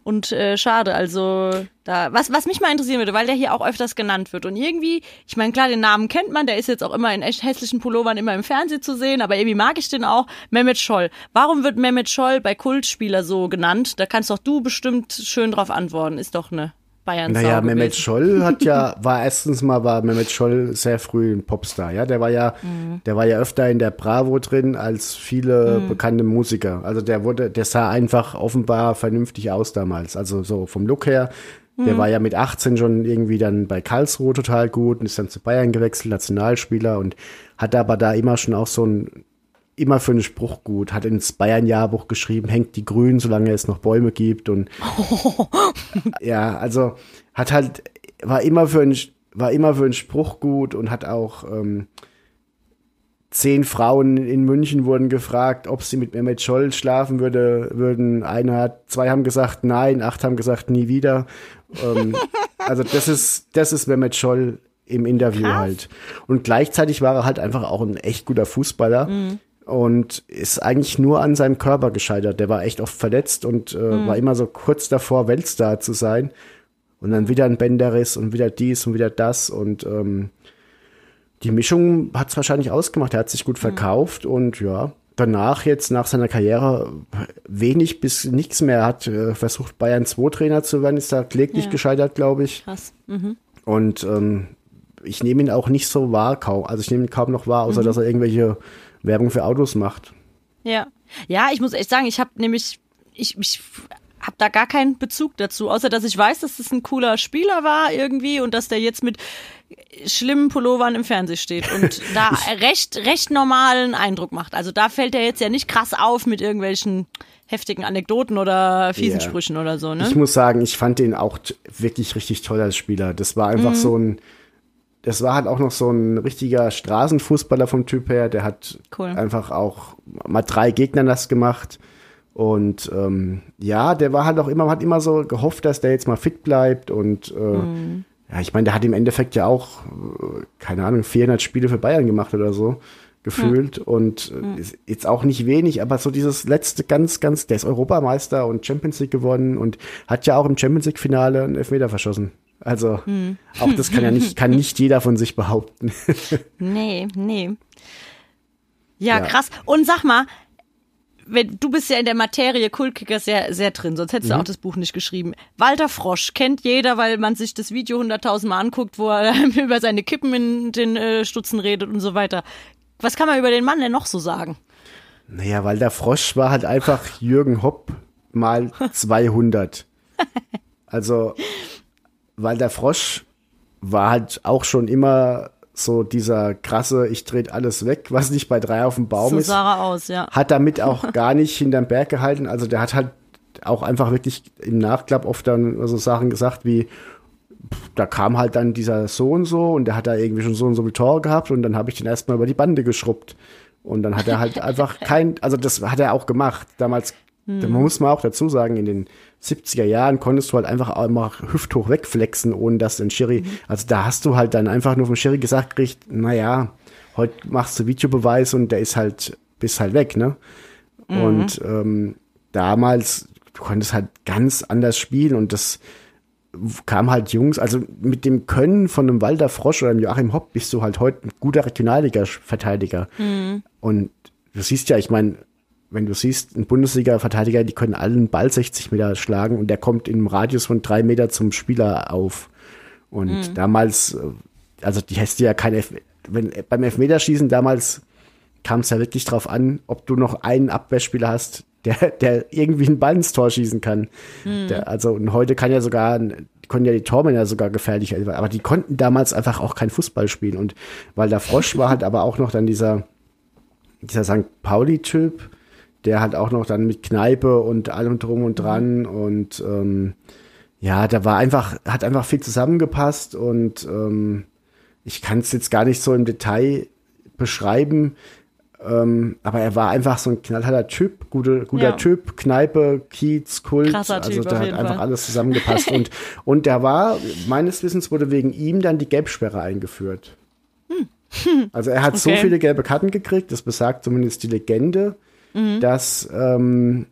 Und äh, schade, also da, was, was mich mal interessieren würde, weil der hier auch öfters genannt wird. Und irgendwie, ich meine, klar, den Namen kennt man, der ist jetzt auch immer in echt hässlichen Pullovern immer im Fernsehen zu sehen, aber irgendwie mag ich den auch. Mehmet Scholl. Warum wird Mehmet Scholl bei Kultspieler so genannt? Da kannst doch du bestimmt schön drauf antworten. Ist doch eine Bayern Naja, Mehmet Scholl hat ja, war erstens mal, war Mehmet Scholl sehr früh ein Popstar, ja. Der war ja, Mhm. der war ja öfter in der Bravo drin als viele bekannte Musiker. Also der wurde, der sah einfach offenbar vernünftig aus damals. Also so vom Look her. Mhm. Der war ja mit 18 schon irgendwie dann bei Karlsruhe total gut und ist dann zu Bayern gewechselt, Nationalspieler und hat aber da immer schon auch so ein, immer für einen Spruch gut, hat ins Bayern-Jahrbuch geschrieben, hängt die Grünen, solange es noch Bäume gibt und ja, also hat halt, war immer für einen, war immer für einen Spruch gut und hat auch ähm, zehn Frauen in München wurden gefragt, ob sie mit Mehmet Scholl schlafen würde, würden. Eine hat, zwei haben gesagt nein, acht haben gesagt nie wieder. Ähm, also das ist, das ist Mehmet Scholl im Interview Krass. halt. Und gleichzeitig war er halt einfach auch ein echt guter Fußballer. Und ist eigentlich nur an seinem Körper gescheitert. Der war echt oft verletzt und äh, war immer so kurz davor, Weltstar zu sein. Und dann wieder ein Bänderriss und wieder dies und wieder das. Und ähm, die Mischung hat es wahrscheinlich ausgemacht. Er hat sich gut verkauft und ja, danach jetzt nach seiner Karriere wenig bis nichts mehr. Er hat äh, versucht, Bayern 2 Trainer zu werden, ist da kläglich Ja. gescheitert, glaube ich. Krass. Mhm. Und ähm, ich nehme ihn auch nicht so wahr, kaum. Also ich nehme ihn kaum noch wahr, Mhm. außer dass er irgendwelche Werbung für Autos macht. Ja. Ja, ich muss echt sagen, ich habe nämlich, ich, ich habe da gar keinen Bezug dazu, außer dass ich weiß, dass das ein cooler Spieler war irgendwie und dass der jetzt mit schlimmen Pullovern im Fernsehen steht und da recht, recht normalen Eindruck macht. Also da fällt er jetzt ja nicht krass auf mit irgendwelchen heftigen Anekdoten oder fiesen Ja. Sprüchen oder so, ne? Ich muss sagen, ich fand den auch wirklich richtig toll als Spieler. Das war einfach so ein, das war halt auch noch so ein richtiger Straßenfußballer vom Typ her. Der hat Cool. einfach auch mal drei Gegner nass gemacht. Und ähm, ja, der war halt auch immer, man hat immer so gehofft, dass der jetzt mal fit bleibt. Und äh, ja, ich meine, der hat im Endeffekt ja auch, äh, keine Ahnung, 400 Spiele für Bayern gemacht oder so gefühlt und äh, jetzt auch nicht wenig, aber so dieses letzte ganz, ganz, der ist Europameister und Champions League gewonnen und hat ja auch im Champions League Finale einen Elfmeter verschossen. Also auch das kann ja nicht, kann nicht jeder von sich behaupten. Nee, nee. Ja, Ja. krass. Und sag mal, wenn, du bist ja in der Materie Kultkicker sehr, sehr drin, sonst hättest du auch das Buch nicht geschrieben. Walter Frosch kennt jeder, weil man sich das Video hunderttausend Mal anguckt, wo er über seine Kippen in den äh, Stutzen redet und so weiter. Was kann man über den Mann denn noch so sagen? Naja, weil der Frosch war halt einfach Jürgen Hopp mal 200. Also, weil der Frosch war halt auch schon immer so dieser krasse, ich dreht alles weg, was nicht bei drei auf dem Baum So ist. sah er aus, ja. Hat damit auch gar nicht hinterm Berg gehalten. Also der hat halt auch einfach wirklich im Nachklapp oft dann so Sachen gesagt wie, da kam halt dann dieser so und so und der hat da irgendwie schon so und so viel Tore gehabt und dann habe ich den erstmal über die Bande geschrubbt. Und dann hat er halt einfach kein, also das hat er auch gemacht. Damals, da muss man auch dazu sagen, in den 70er Jahren konntest du halt einfach immer hüfthoch wegflexen, ohne dass ein Schiri, also da hast du halt dann einfach nur vom Schiri gesagt gekriegt, naja, heute machst du Videobeweis und der ist halt, bist halt weg, ne? Und ähm, damals, du konntest halt ganz anders spielen und das kam halt Jungs, also mit dem Können von einem Walter Frosch oder einem Joachim Hopp bist du halt heute ein guter Regionalliga-Verteidiger. Und du siehst ja, ich meine, wenn du siehst, ein Bundesliga-Verteidiger, die können alle einen Ball 60 Meter schlagen und der kommt im Radius von drei Meter zum Spieler auf. Und damals, äh, also die hast ja kein Elf wenn beim Elfmeterschießen damals kam es ja wirklich drauf an, ob du noch einen Abwehrspieler hast, der, der irgendwie einen Ball ins Tor schießen kann. Der, also und heute kann ja sogar, die konnten ja die Tormänner sogar gefährlich, aber die konnten damals einfach auch kein Fußball spielen. Und weil der Frosch war halt aber auch noch dann dieser, dieser St. Pauli-Typ, der halt auch noch dann mit Kneipe und allem drum und dran und ähm, ja, da war einfach, hat einfach viel zusammengepasst und ähm, ich kann es jetzt gar nicht so im Detail beschreiben, ähm, aber er war einfach so ein knallharter Typ, gute, guter Ja. Typ, Kneipe, Kiez, Kult, Krasser also Typ da hat einfach Fall. alles zusammengepasst und und der war meines Wissens wurde wegen ihm dann die Gelbsperre eingeführt. Also er hat so Okay. viele gelbe Karten gekriegt, das besagt zumindest die Legende, dass, ähm,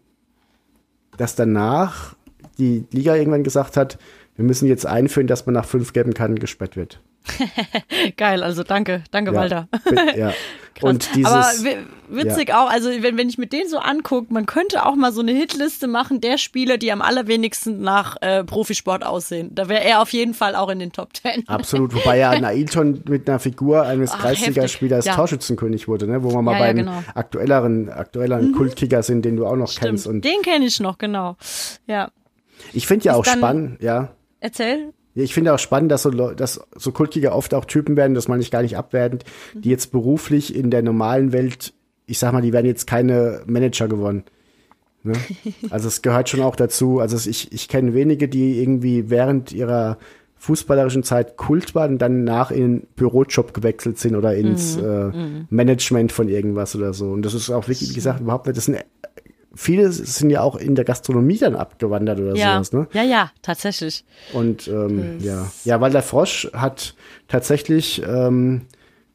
dass danach die Liga irgendwann gesagt hat, wir müssen jetzt einführen, dass man nach fünf gelben Karten gesperrt wird. Geil, also danke, danke, Walter. Ja. ja. Krass. Und dieses, Aber wi- witzig auch, also wenn, wenn ich mir den so angucke, man könnte auch mal so eine Hitliste machen der Spieler, die am allerwenigsten nach äh, Profisport aussehen. Da wäre er auf jeden Fall auch in den Top Ten. Absolut, wobei ja ein Ailton mit einer Figur eines Kreisligaspielers ja. Torschützenkönig wurde, ne? wo wir mal Ja, bei ja, einem genau. aktuelleren, aktuelleren Kultkicker sind, den du auch noch kennst. Und den kenne ich noch, genau. Ja, ich finde ja Ist auch spannend, ja. erzähl. Ich finde auch spannend, dass so, Leu- dass so Kultkicker oft auch Typen werden, das meine ich gar nicht abwertend, Mhm. die jetzt beruflich in der normalen Welt, ich sag mal, die werden jetzt keine Manager gewonnen. Ne? Also es gehört schon auch dazu. Also ich, ich kenne wenige, die irgendwie während ihrer fußballerischen Zeit Kult waren und dann nach in den Bürojob gewechselt sind oder ins Mhm. äh, Management von irgendwas oder so. Und das ist auch wirklich, wie gesagt, überhaupt nicht, das sind viele sind ja auch in der Gastronomie dann abgewandert oder Ja, sowas, ne? ja, ja, tatsächlich. Und ähm, ja. ja, weil der Frosch hat tatsächlich, ähm,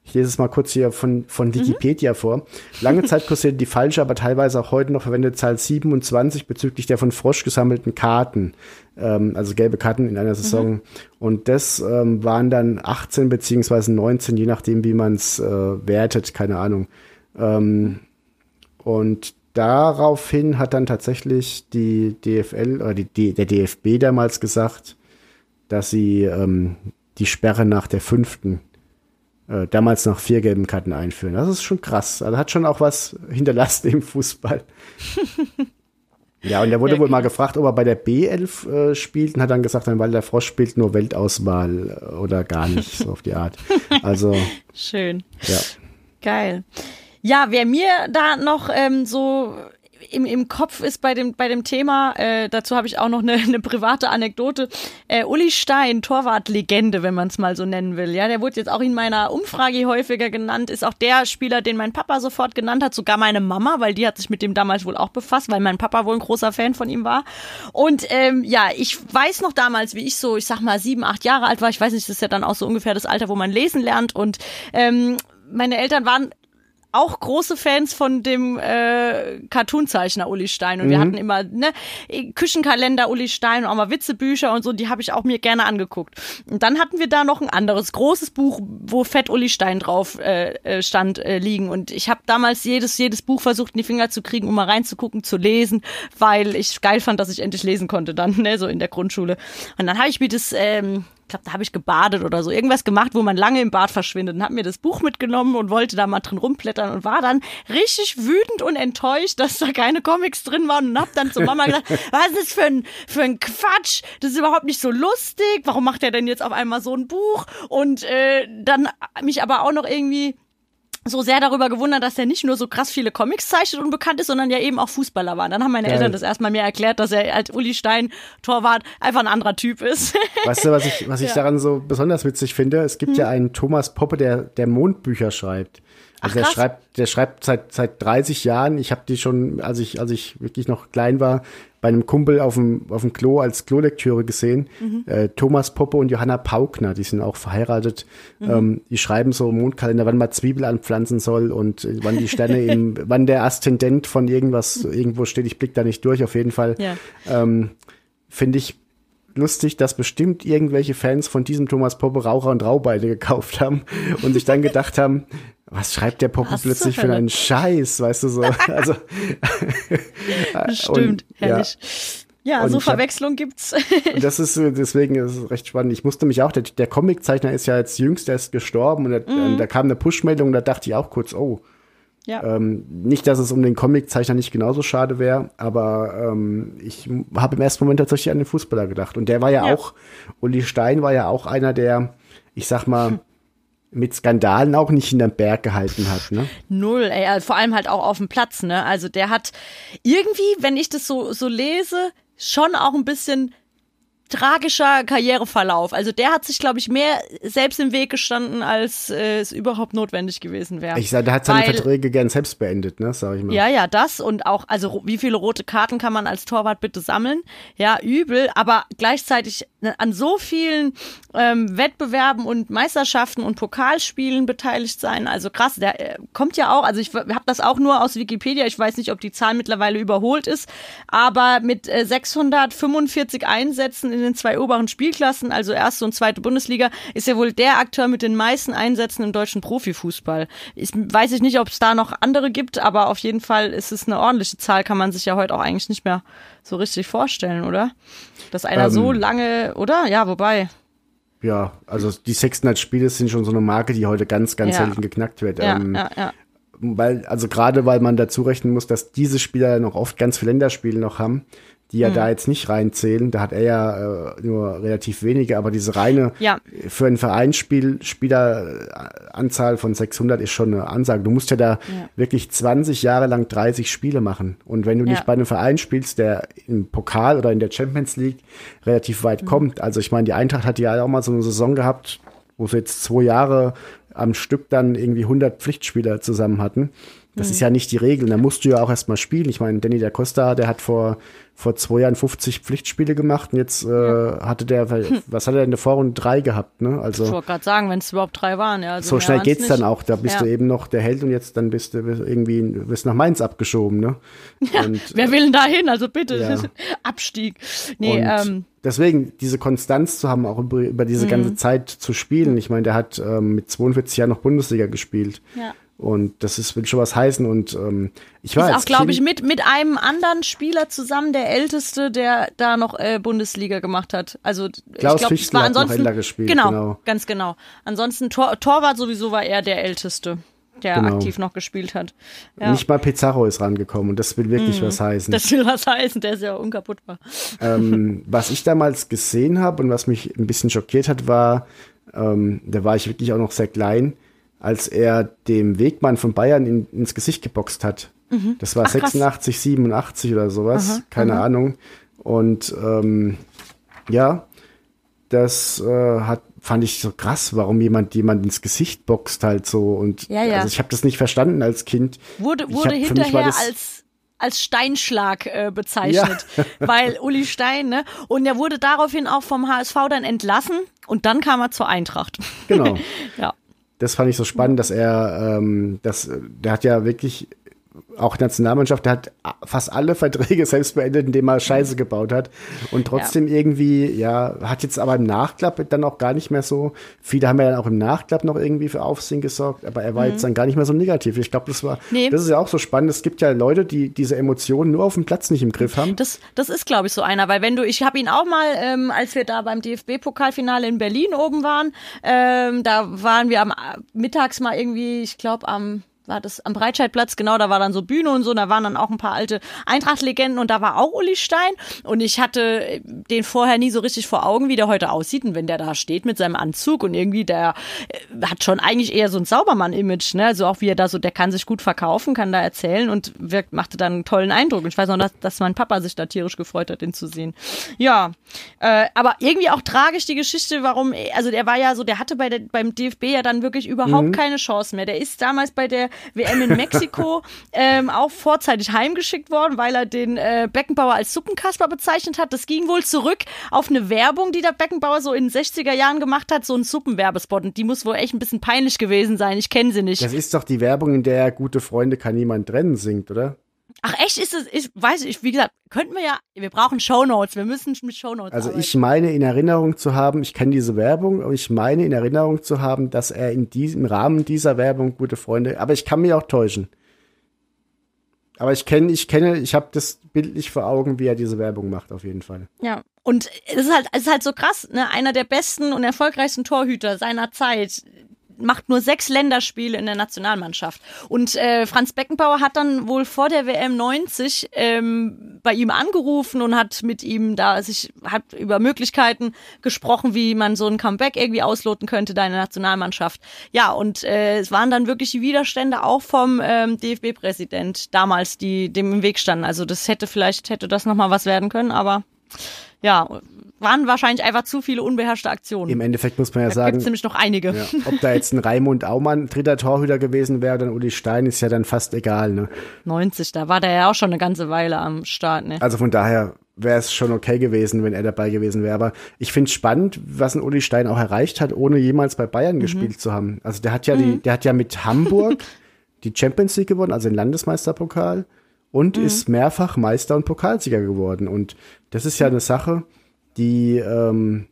ich lese es mal kurz hier von, von Wikipedia vor, lange Zeit kursierte die falsche, aber teilweise auch heute noch verwendete Zahl 27 bezüglich der von Frosch gesammelten Karten, ähm, also gelbe Karten in einer Saison. Und das ähm, waren dann 18 beziehungsweise 19, je nachdem, wie man es äh, wertet, keine Ahnung. Ähm, und daraufhin hat dann tatsächlich die DFL oder die, der DFB damals gesagt, dass sie ähm, die Sperre nach der fünften, äh, damals nach vier gelben Karten einführen. Das ist schon krass. Also hat schon auch was hinterlassen im Fußball. ja, und er wurde Ja, wohl mal gefragt, ob er bei der B11 äh, spielt und hat dann gesagt, dann, weil der Frosch spielt nur Weltauswahl äh, oder gar nicht, so auf die Art. Also, Schön. ja. Geil. Ja, wer mir da noch ähm, so im, im Kopf ist bei dem, bei dem Thema, äh, dazu habe ich auch noch eine, eine private Anekdote. Äh, Uli Stein, Torwartlegende, wenn man es mal so nennen will. Ja, der wurde jetzt auch in meiner Umfrage häufiger genannt, ist auch der Spieler, den mein Papa sofort genannt hat, sogar meine Mama, weil die hat sich mit dem damals wohl auch befasst, weil mein Papa wohl ein großer Fan von ihm war. Und ähm, ja, ich weiß noch damals, wie ich so, ich sag mal, sieben, acht Jahre alt war, ich weiß nicht, das ist ja dann auch so ungefähr das Alter, wo man lesen lernt. Und ähm, meine Eltern waren auch große Fans von dem äh, Cartoonzeichner Uli Stein und wir hatten immer ne Küchenkalender Uli Stein und auch mal Witzebücher und so, die habe ich auch mir gerne angeguckt. Und dann hatten wir da noch ein anderes großes Buch, wo Fett Uli Stein drauf äh, äh, stand äh, liegen und ich habe damals jedes jedes Buch versucht in die Finger zu kriegen, um mal reinzugucken, zu lesen, weil ich geil fand, dass ich endlich lesen konnte dann, ne, so in der Grundschule. Und dann habe ich mir das ähm, ich glaube, da habe ich gebadet oder so, irgendwas gemacht, wo man lange im Bad verschwindet. Und habe mir das Buch mitgenommen und wollte da mal drin rumblättern und war dann richtig wütend und enttäuscht, dass da keine Comics drin waren und hab dann zu Mama gesagt, was ist das für ein, für ein Quatsch, das ist überhaupt nicht so lustig, warum macht er denn jetzt auf einmal so ein Buch? Und äh, dann mich aber auch noch irgendwie so sehr darüber gewundert, dass er nicht nur so krass viele Comics zeichnet und bekannt ist, sondern ja eben auch Fußballer war. Dann haben meine Geil. Eltern das erstmal mir erklärt, dass er als Uli Stein Torwart einfach ein anderer Typ ist. Weißt du, was ich, was ich Ja. daran so besonders witzig finde? Es gibt ja einen Thomas Poppe, der, der Mondbücher schreibt. Also Ach, der schreibt, der schreibt seit, seit 30 Jahren. Ich habe die schon, als ich, als ich wirklich noch klein war, bei einem Kumpel auf dem, auf dem Klo als Klolektüre gesehen. Äh, Thomas Poppe und Johanna Paukner, die sind auch verheiratet. Ähm, die schreiben so im Mondkalender, wann man Zwiebel anpflanzen soll und äh, wann die Sterne im, wann der Aszendent von irgendwas irgendwo steht. Ich blick da nicht durch, auf jeden Fall. Ja. Ähm, Finde ich lustig, dass bestimmt irgendwelche Fans von diesem Thomas Poppe Raucher und Raubeine gekauft haben und sich dann gedacht haben, was schreibt der Poppe plötzlich für einen Scheiß, weißt du so? Also Stimmt, Und, ja. herrlich. Ja, Und so ich hab- Verwechslung gibt's. Und das ist deswegen ist es recht spannend. Ich musste mich auch, der, der Comiczeichner ist ja jetzt jüngst erst gestorben und, da- und da kam eine Push-Meldung, da dachte ich auch kurz, oh, ja. ähm, nicht, dass es um den Comiczeichner nicht genauso schade wäre, aber ähm, ich habe im ersten Moment tatsächlich an den Fußballer gedacht. Und der war ja, Ja. auch, Uli Stein war ja auch einer, der, ich sag mal, mit Skandalen auch nicht hinterm Berg gehalten hat. Ne? Null, ey, also vor allem halt auch auf dem Platz, ne? Also der hat irgendwie, wenn ich das so, so lese, schon auch ein bisschen tragischer Karriereverlauf. Also der hat sich, glaube ich, mehr selbst im Weg gestanden, als äh, es überhaupt notwendig gewesen wäre. Ich sage, der hat seine Weil- Verträge gern selbst beendet, ne, sag ich mal. Ja, ja, das und auch, also wie viele rote Karten kann man als Torwart bitte sammeln? Ja, übel, aber gleichzeitig ne, an so vielen ähm, Wettbewerben und Meisterschaften und Pokalspielen beteiligt sein. Also krass, der äh, kommt ja auch, also ich habe das auch nur aus Wikipedia, ich weiß nicht, ob die Zahl mittlerweile überholt ist, aber mit äh, 645 Einsätzen in den zwei oberen Spielklassen, also erste und zweite Bundesliga, ist er wohl der Akteur mit den meisten Einsätzen im deutschen Profifußball. Ich weiß ich nicht, ob es da noch andere gibt, aber auf jeden Fall ist es eine ordentliche Zahl, kann man sich ja heute auch eigentlich nicht mehr so richtig vorstellen, oder? Dass einer Ähm. so lange, oder? Ja, wobei. Ja, also die 600 Spiele sind schon so eine Marke, die heute ganz, ganz Ja. selten geknackt wird. Ja, ähm, ja, ja. Weil, also gerade weil man dazu rechnen muss, dass diese Spieler noch oft ganz viele Länderspiele noch haben, die ja da jetzt nicht reinzählen. Da hat er ja äh, nur relativ wenige, aber diese reine Ja. für ein Vereinsspiel Spieleranzahl von 600 ist schon eine Ansage. Du musst ja da wirklich 20 Jahre lang 30 Spiele machen. Und wenn du nicht Ja. bei einem Verein spielst, der im Pokal oder in der Champions League relativ weit Mhm. kommt, also ich meine, die Eintracht hat ja auch mal so eine Saison gehabt, wo sie jetzt zwei Jahre am Stück dann irgendwie 100 Pflichtspieler zusammen hatten. Das Mhm. ist ja nicht die Regel. Da musst du ja auch erstmal spielen. Ich meine, Danny da Costa, der hat vor, vor zwei Jahren 50 Pflichtspiele gemacht und jetzt äh, hatte der, was hat er in der Vorrunde? Drei gehabt, ne? Ich Also wollte gerade sagen, wenn es überhaupt drei waren, ja. Also so schnell geht's dann nicht. auch. Da bist Ja. du eben noch der Held und jetzt dann bist du irgendwie bist nach Mainz abgeschoben, ne? Und, Wer will denn da hin? Also bitte, Ja. Abstieg. Nee, und ähm, Mhm. deswegen diese Konstanz zu haben, auch über, über diese ganze Zeit zu spielen. Ich meine, der hat ähm, mit 42 Jahren noch Bundesliga gespielt. Ja. Und das ist, will schon was heißen. Und ähm, ich war ist auch, glaube ich, mit, mit einem anderen Spieler zusammen der älteste, der da noch äh, Bundesliga gemacht hat. Also Klaus ich glaube, es war ansonsten gespielt, Genau, genau. ganz genau. Ansonsten Tor, Torwart sowieso war er der älteste, der Genau. aktiv noch gespielt hat. Ja. Nicht mal Pizarro ist rangekommen und das will wirklich was heißen. das will was heißen, der ist ja unkaputtbar. ähm, was ich damals gesehen habe und was mich ein bisschen schockiert hat, war, ähm, da war ich wirklich auch noch sehr klein, als er dem Wegmann von Bayern in, ins Gesicht geboxt hat. Das war Mhm. Ach, krass. 86, 87 oder sowas, keine Ahnung. Und ähm, ja, das äh, hat fand ich so krass, warum jemand jemand ins Gesicht boxt halt so und Ja, ja. also ich habe das nicht verstanden als Kind. Wurde, wurde hab- hinterher als als Steinschlag äh, bezeichnet, weil Uli Stein, ne? Und er wurde daraufhin auch vom HSV dann entlassen und dann kam er zur Eintracht. Genau. Ja. Das fand ich so spannend, dass er, ähm, das, der hat ja wirklich auch Nationalmannschaft, der hat fast alle Verträge selbst beendet, indem er Scheiße gebaut hat. Und trotzdem irgendwie, ja, hat jetzt aber im Nachklapp dann auch gar nicht mehr so, viele haben ja dann auch im Nachklapp noch irgendwie für Aufsehen gesorgt, aber er war jetzt dann gar nicht mehr so negativ. Ich glaube, das war, Mhm. Nee. das ist ja auch so spannend. Es gibt ja Leute, die diese Emotionen nur auf dem Platz nicht im Griff haben. Das, das ist, glaube ich, so einer, weil wenn du, ich habe ihn auch mal, ähm, als wir da beim DFB-Pokalfinale in Berlin oben waren, ähm, da waren wir am äh, mittags mal irgendwie, ich glaube am war das am Breitscheidplatz, genau, da war dann so Bühne und so, da waren dann auch ein paar alte Eintracht-Legenden und da war auch Uli Stein. Und ich hatte den vorher nie so richtig vor Augen, wie der heute aussieht. Und wenn der da steht mit seinem Anzug und irgendwie, der äh, hat schon eigentlich eher so ein Saubermann-Image, ne, also auch wie er da so, der kann sich gut verkaufen, kann da erzählen und wirkt, machte dann einen tollen Eindruck. Und ich weiß noch, dass, dass mein Papa sich da tierisch gefreut hat, den zu sehen. Ja, äh, aber irgendwie auch tragisch die Geschichte, warum, also der war ja so, der hatte bei der, beim DFB ja dann wirklich überhaupt keine Chance mehr. Der ist damals bei der WM in Mexiko ähm, auch vorzeitig heimgeschickt worden, weil er den äh, Beckenbauer als Suppenkasper bezeichnet hat. Das ging wohl zurück auf eine Werbung, die der Beckenbauer so in den 60er Jahren gemacht hat, so ein Suppenwerbespot. Und die muss wohl echt ein bisschen peinlich gewesen sein. Ich kenne sie nicht. Das ist doch die Werbung, in der gute Freunde kann niemand trennen singt, oder? Ach echt, ist es, ich weiß ich, wie gesagt, könnten wir ja, wir brauchen Shownotes, wir müssen mit Shownotes Also arbeiten. ich meine in Erinnerung zu haben, ich kenne diese Werbung, aber ich meine in Erinnerung zu haben, dass er in diesem Rahmen dieser Werbung gute Freunde, aber ich kann mich auch täuschen. Aber ich kenne, ich kenne, ich habe das bildlich vor Augen, wie er diese Werbung macht, auf jeden Fall. Ja. Und es ist halt, es ist halt so krass, ne? Einer der besten und erfolgreichsten Torhüter seiner Zeit macht nur sechs Länderspiele in der Nationalmannschaft. Und äh, Franz Beckenbauer hat dann wohl vor der WM 90 ähm, bei ihm angerufen und hat mit ihm da sich hat über Möglichkeiten gesprochen, wie man so ein Comeback irgendwie ausloten könnte da in der Nationalmannschaft. Ja, und äh, es waren dann wirklich die Widerstände auch vom ähm, DFB-Präsident damals, die dem im Weg standen. Also das hätte vielleicht hätte das noch mal was werden können, aber ja, waren wahrscheinlich einfach zu viele unbeherrschte Aktionen. Im Endeffekt muss man ja da sagen, gibt's nämlich noch einige. ja, ob da jetzt ein Raimund Aumann dritter Torhüter gewesen wäre oder ein Uli Stein, ist ja dann fast egal. Ne? 90, da war der ja auch schon eine ganze Weile am Start, ne? Also von daher wäre es schon okay gewesen, wenn er dabei gewesen wäre. Aber ich finde spannend, was ein Uli Stein auch erreicht hat, ohne jemals bei Bayern gespielt zu haben. Also der hat ja die, der hat ja mit Hamburg die Champions League gewonnen, also den Landesmeisterpokal und ist mehrfach Meister und Pokalsieger geworden. Und das ist ja eine Sache, die, ähm,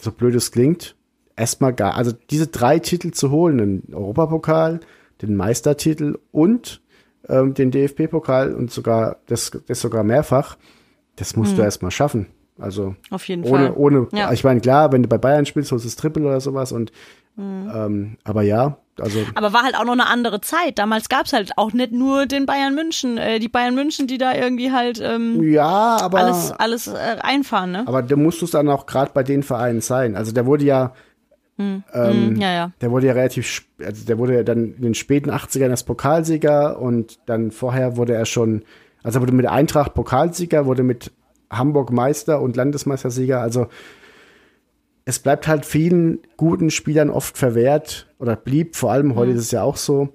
so blöd es klingt, erstmal gar, also diese drei Titel zu holen, den Europapokal, den Meistertitel und ähm, den DFB-Pokal und sogar das, das sogar mehrfach, das musst du erstmal schaffen. Also Auf jeden ohne, Fall. ohne, Ja. ich meine, klar, wenn du bei Bayern spielst, holst du das Triple oder sowas und ähm, aber ja, also Aber war halt auch noch eine andere Zeit. Damals gab's halt auch nicht nur den Bayern München, äh, die Bayern München, die da irgendwie halt ähm, ja, aber alles, alles äh, einfahren, ne? aber da musst du es dann auch gerade bei den Vereinen sein. Also der wurde ja ähm, Hm, ja, ja. Der wurde ja relativ, also der wurde ja dann in den späten 80ern als Pokalsieger und dann vorher wurde er schon, also er wurde mit Eintracht Pokalsieger, wurde mit Hamburg Meister und Landesmeistersieger. Also es bleibt halt vielen guten Spielern oft verwehrt oder blieb, vor allem heute ist es ja auch so.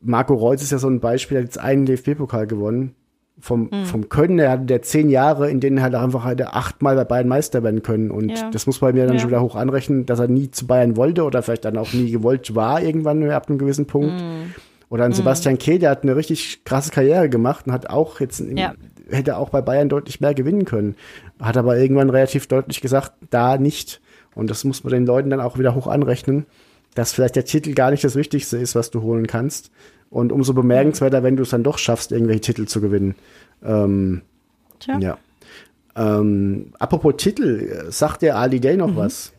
Marco Reus ist ja so ein Beispiel, der hat jetzt einen DFB-Pokal gewonnen. Vom, vom Können her hatte der zehn Jahre, in denen er halt einfach hätte achtmal bei Bayern Meister werden können. Und Ja. das muss man mir dann Ja. schon wieder hoch anrechnen, dass er nie zu Bayern wollte oder vielleicht dann auch nie gewollt war, irgendwann ab einem gewissen Punkt. Mhm. Oder ein Sebastian Kehl, der hat eine richtig krasse Karriere gemacht und hat auch jetzt, im- Ja. Hätte auch bei Bayern deutlich mehr gewinnen können. Hat aber irgendwann relativ deutlich gesagt, da nicht. Und das muss man den Leuten dann auch wieder hoch anrechnen, dass vielleicht der Titel gar nicht das Wichtigste ist, was du holen kannst. Und umso bemerkenswerter, wenn du es dann doch schaffst, irgendwelche Titel zu gewinnen. Ähm, Tja. ja. Ähm, apropos Titel, äh, sagt der Ali Day Mhm. noch was?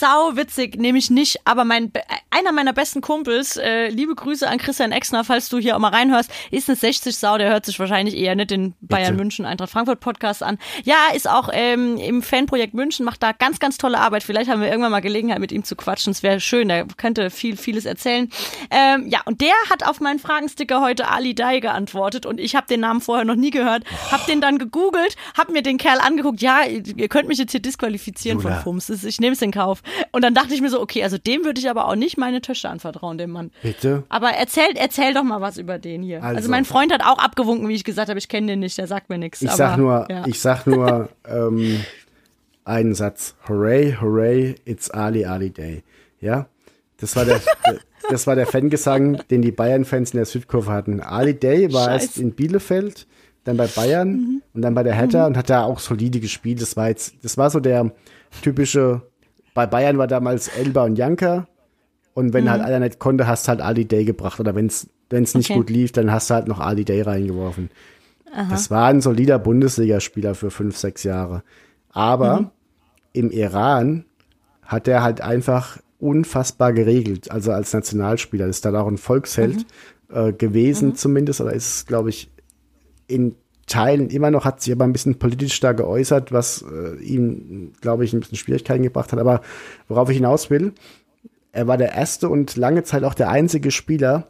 Sau witzig, nämlich nicht, aber mein einer meiner besten Kumpels, äh, liebe Grüße an Christian Exner, falls du hier auch mal reinhörst, ist eine 60 Sau, der hört sich wahrscheinlich eher nicht den Bayern München Eintracht Frankfurt Podcast an. Ja, ist auch ähm, im Fanprojekt München, macht da ganz ganz tolle Arbeit. Vielleicht haben wir irgendwann mal Gelegenheit mit ihm zu quatschen. Es wäre schön, der könnte viel vieles erzählen. Ähm, ja, und der hat auf meinen Fragensticker heute Ali Dai geantwortet und ich habe den Namen vorher noch nie gehört, habe den dann gegoogelt, habe mir den Kerl angeguckt. Ja, ihr könnt mich jetzt hier disqualifizieren Jula. von Fums. Ich nehme es in Kauf. Und dann dachte ich mir so, okay, also dem würde ich aber auch nicht meine Töchter anvertrauen, dem Mann. Bitte? Aber erzähl, erzähl doch mal was über den hier. Also, Also. mein Freund hat auch abgewunken, wie ich gesagt habe, ich kenne den nicht, der sagt mir nichts. Ich aber, sag nur, ja. ich sag nur ähm, einen Satz. Hooray, hooray, it's Ali Ali Day. Ja? Das war der, das war der Fangesang, den die Bayern-Fans in der Südkurve hatten. Ali Day war erst Scheiße. in Bielefeld, dann bei Bayern und dann bei der Hertha und hat da auch solide gespielt. Das war jetzt, das war so der typische, bei Bayern war damals Elba und Janka. Und wenn halt einer nicht konnte, hast halt Ali Day gebracht. Oder wenn es nicht Okay. gut lief, dann hast du halt noch Ali Day reingeworfen. Das war ein solider Bundesligaspieler für fünf, sechs Jahre. Aber im Iran hat er halt einfach unfassbar geregelt. Also als Nationalspieler ist da auch ein Volksheld äh, gewesen zumindest. Oder ist, glaube ich, in Teilen immer noch, hat sich aber ein bisschen politisch da geäußert, was äh, ihm, glaube ich, ein bisschen Schwierigkeiten gebracht hat. Aber worauf ich hinaus will, er war der erste und lange Zeit auch der einzige Spieler,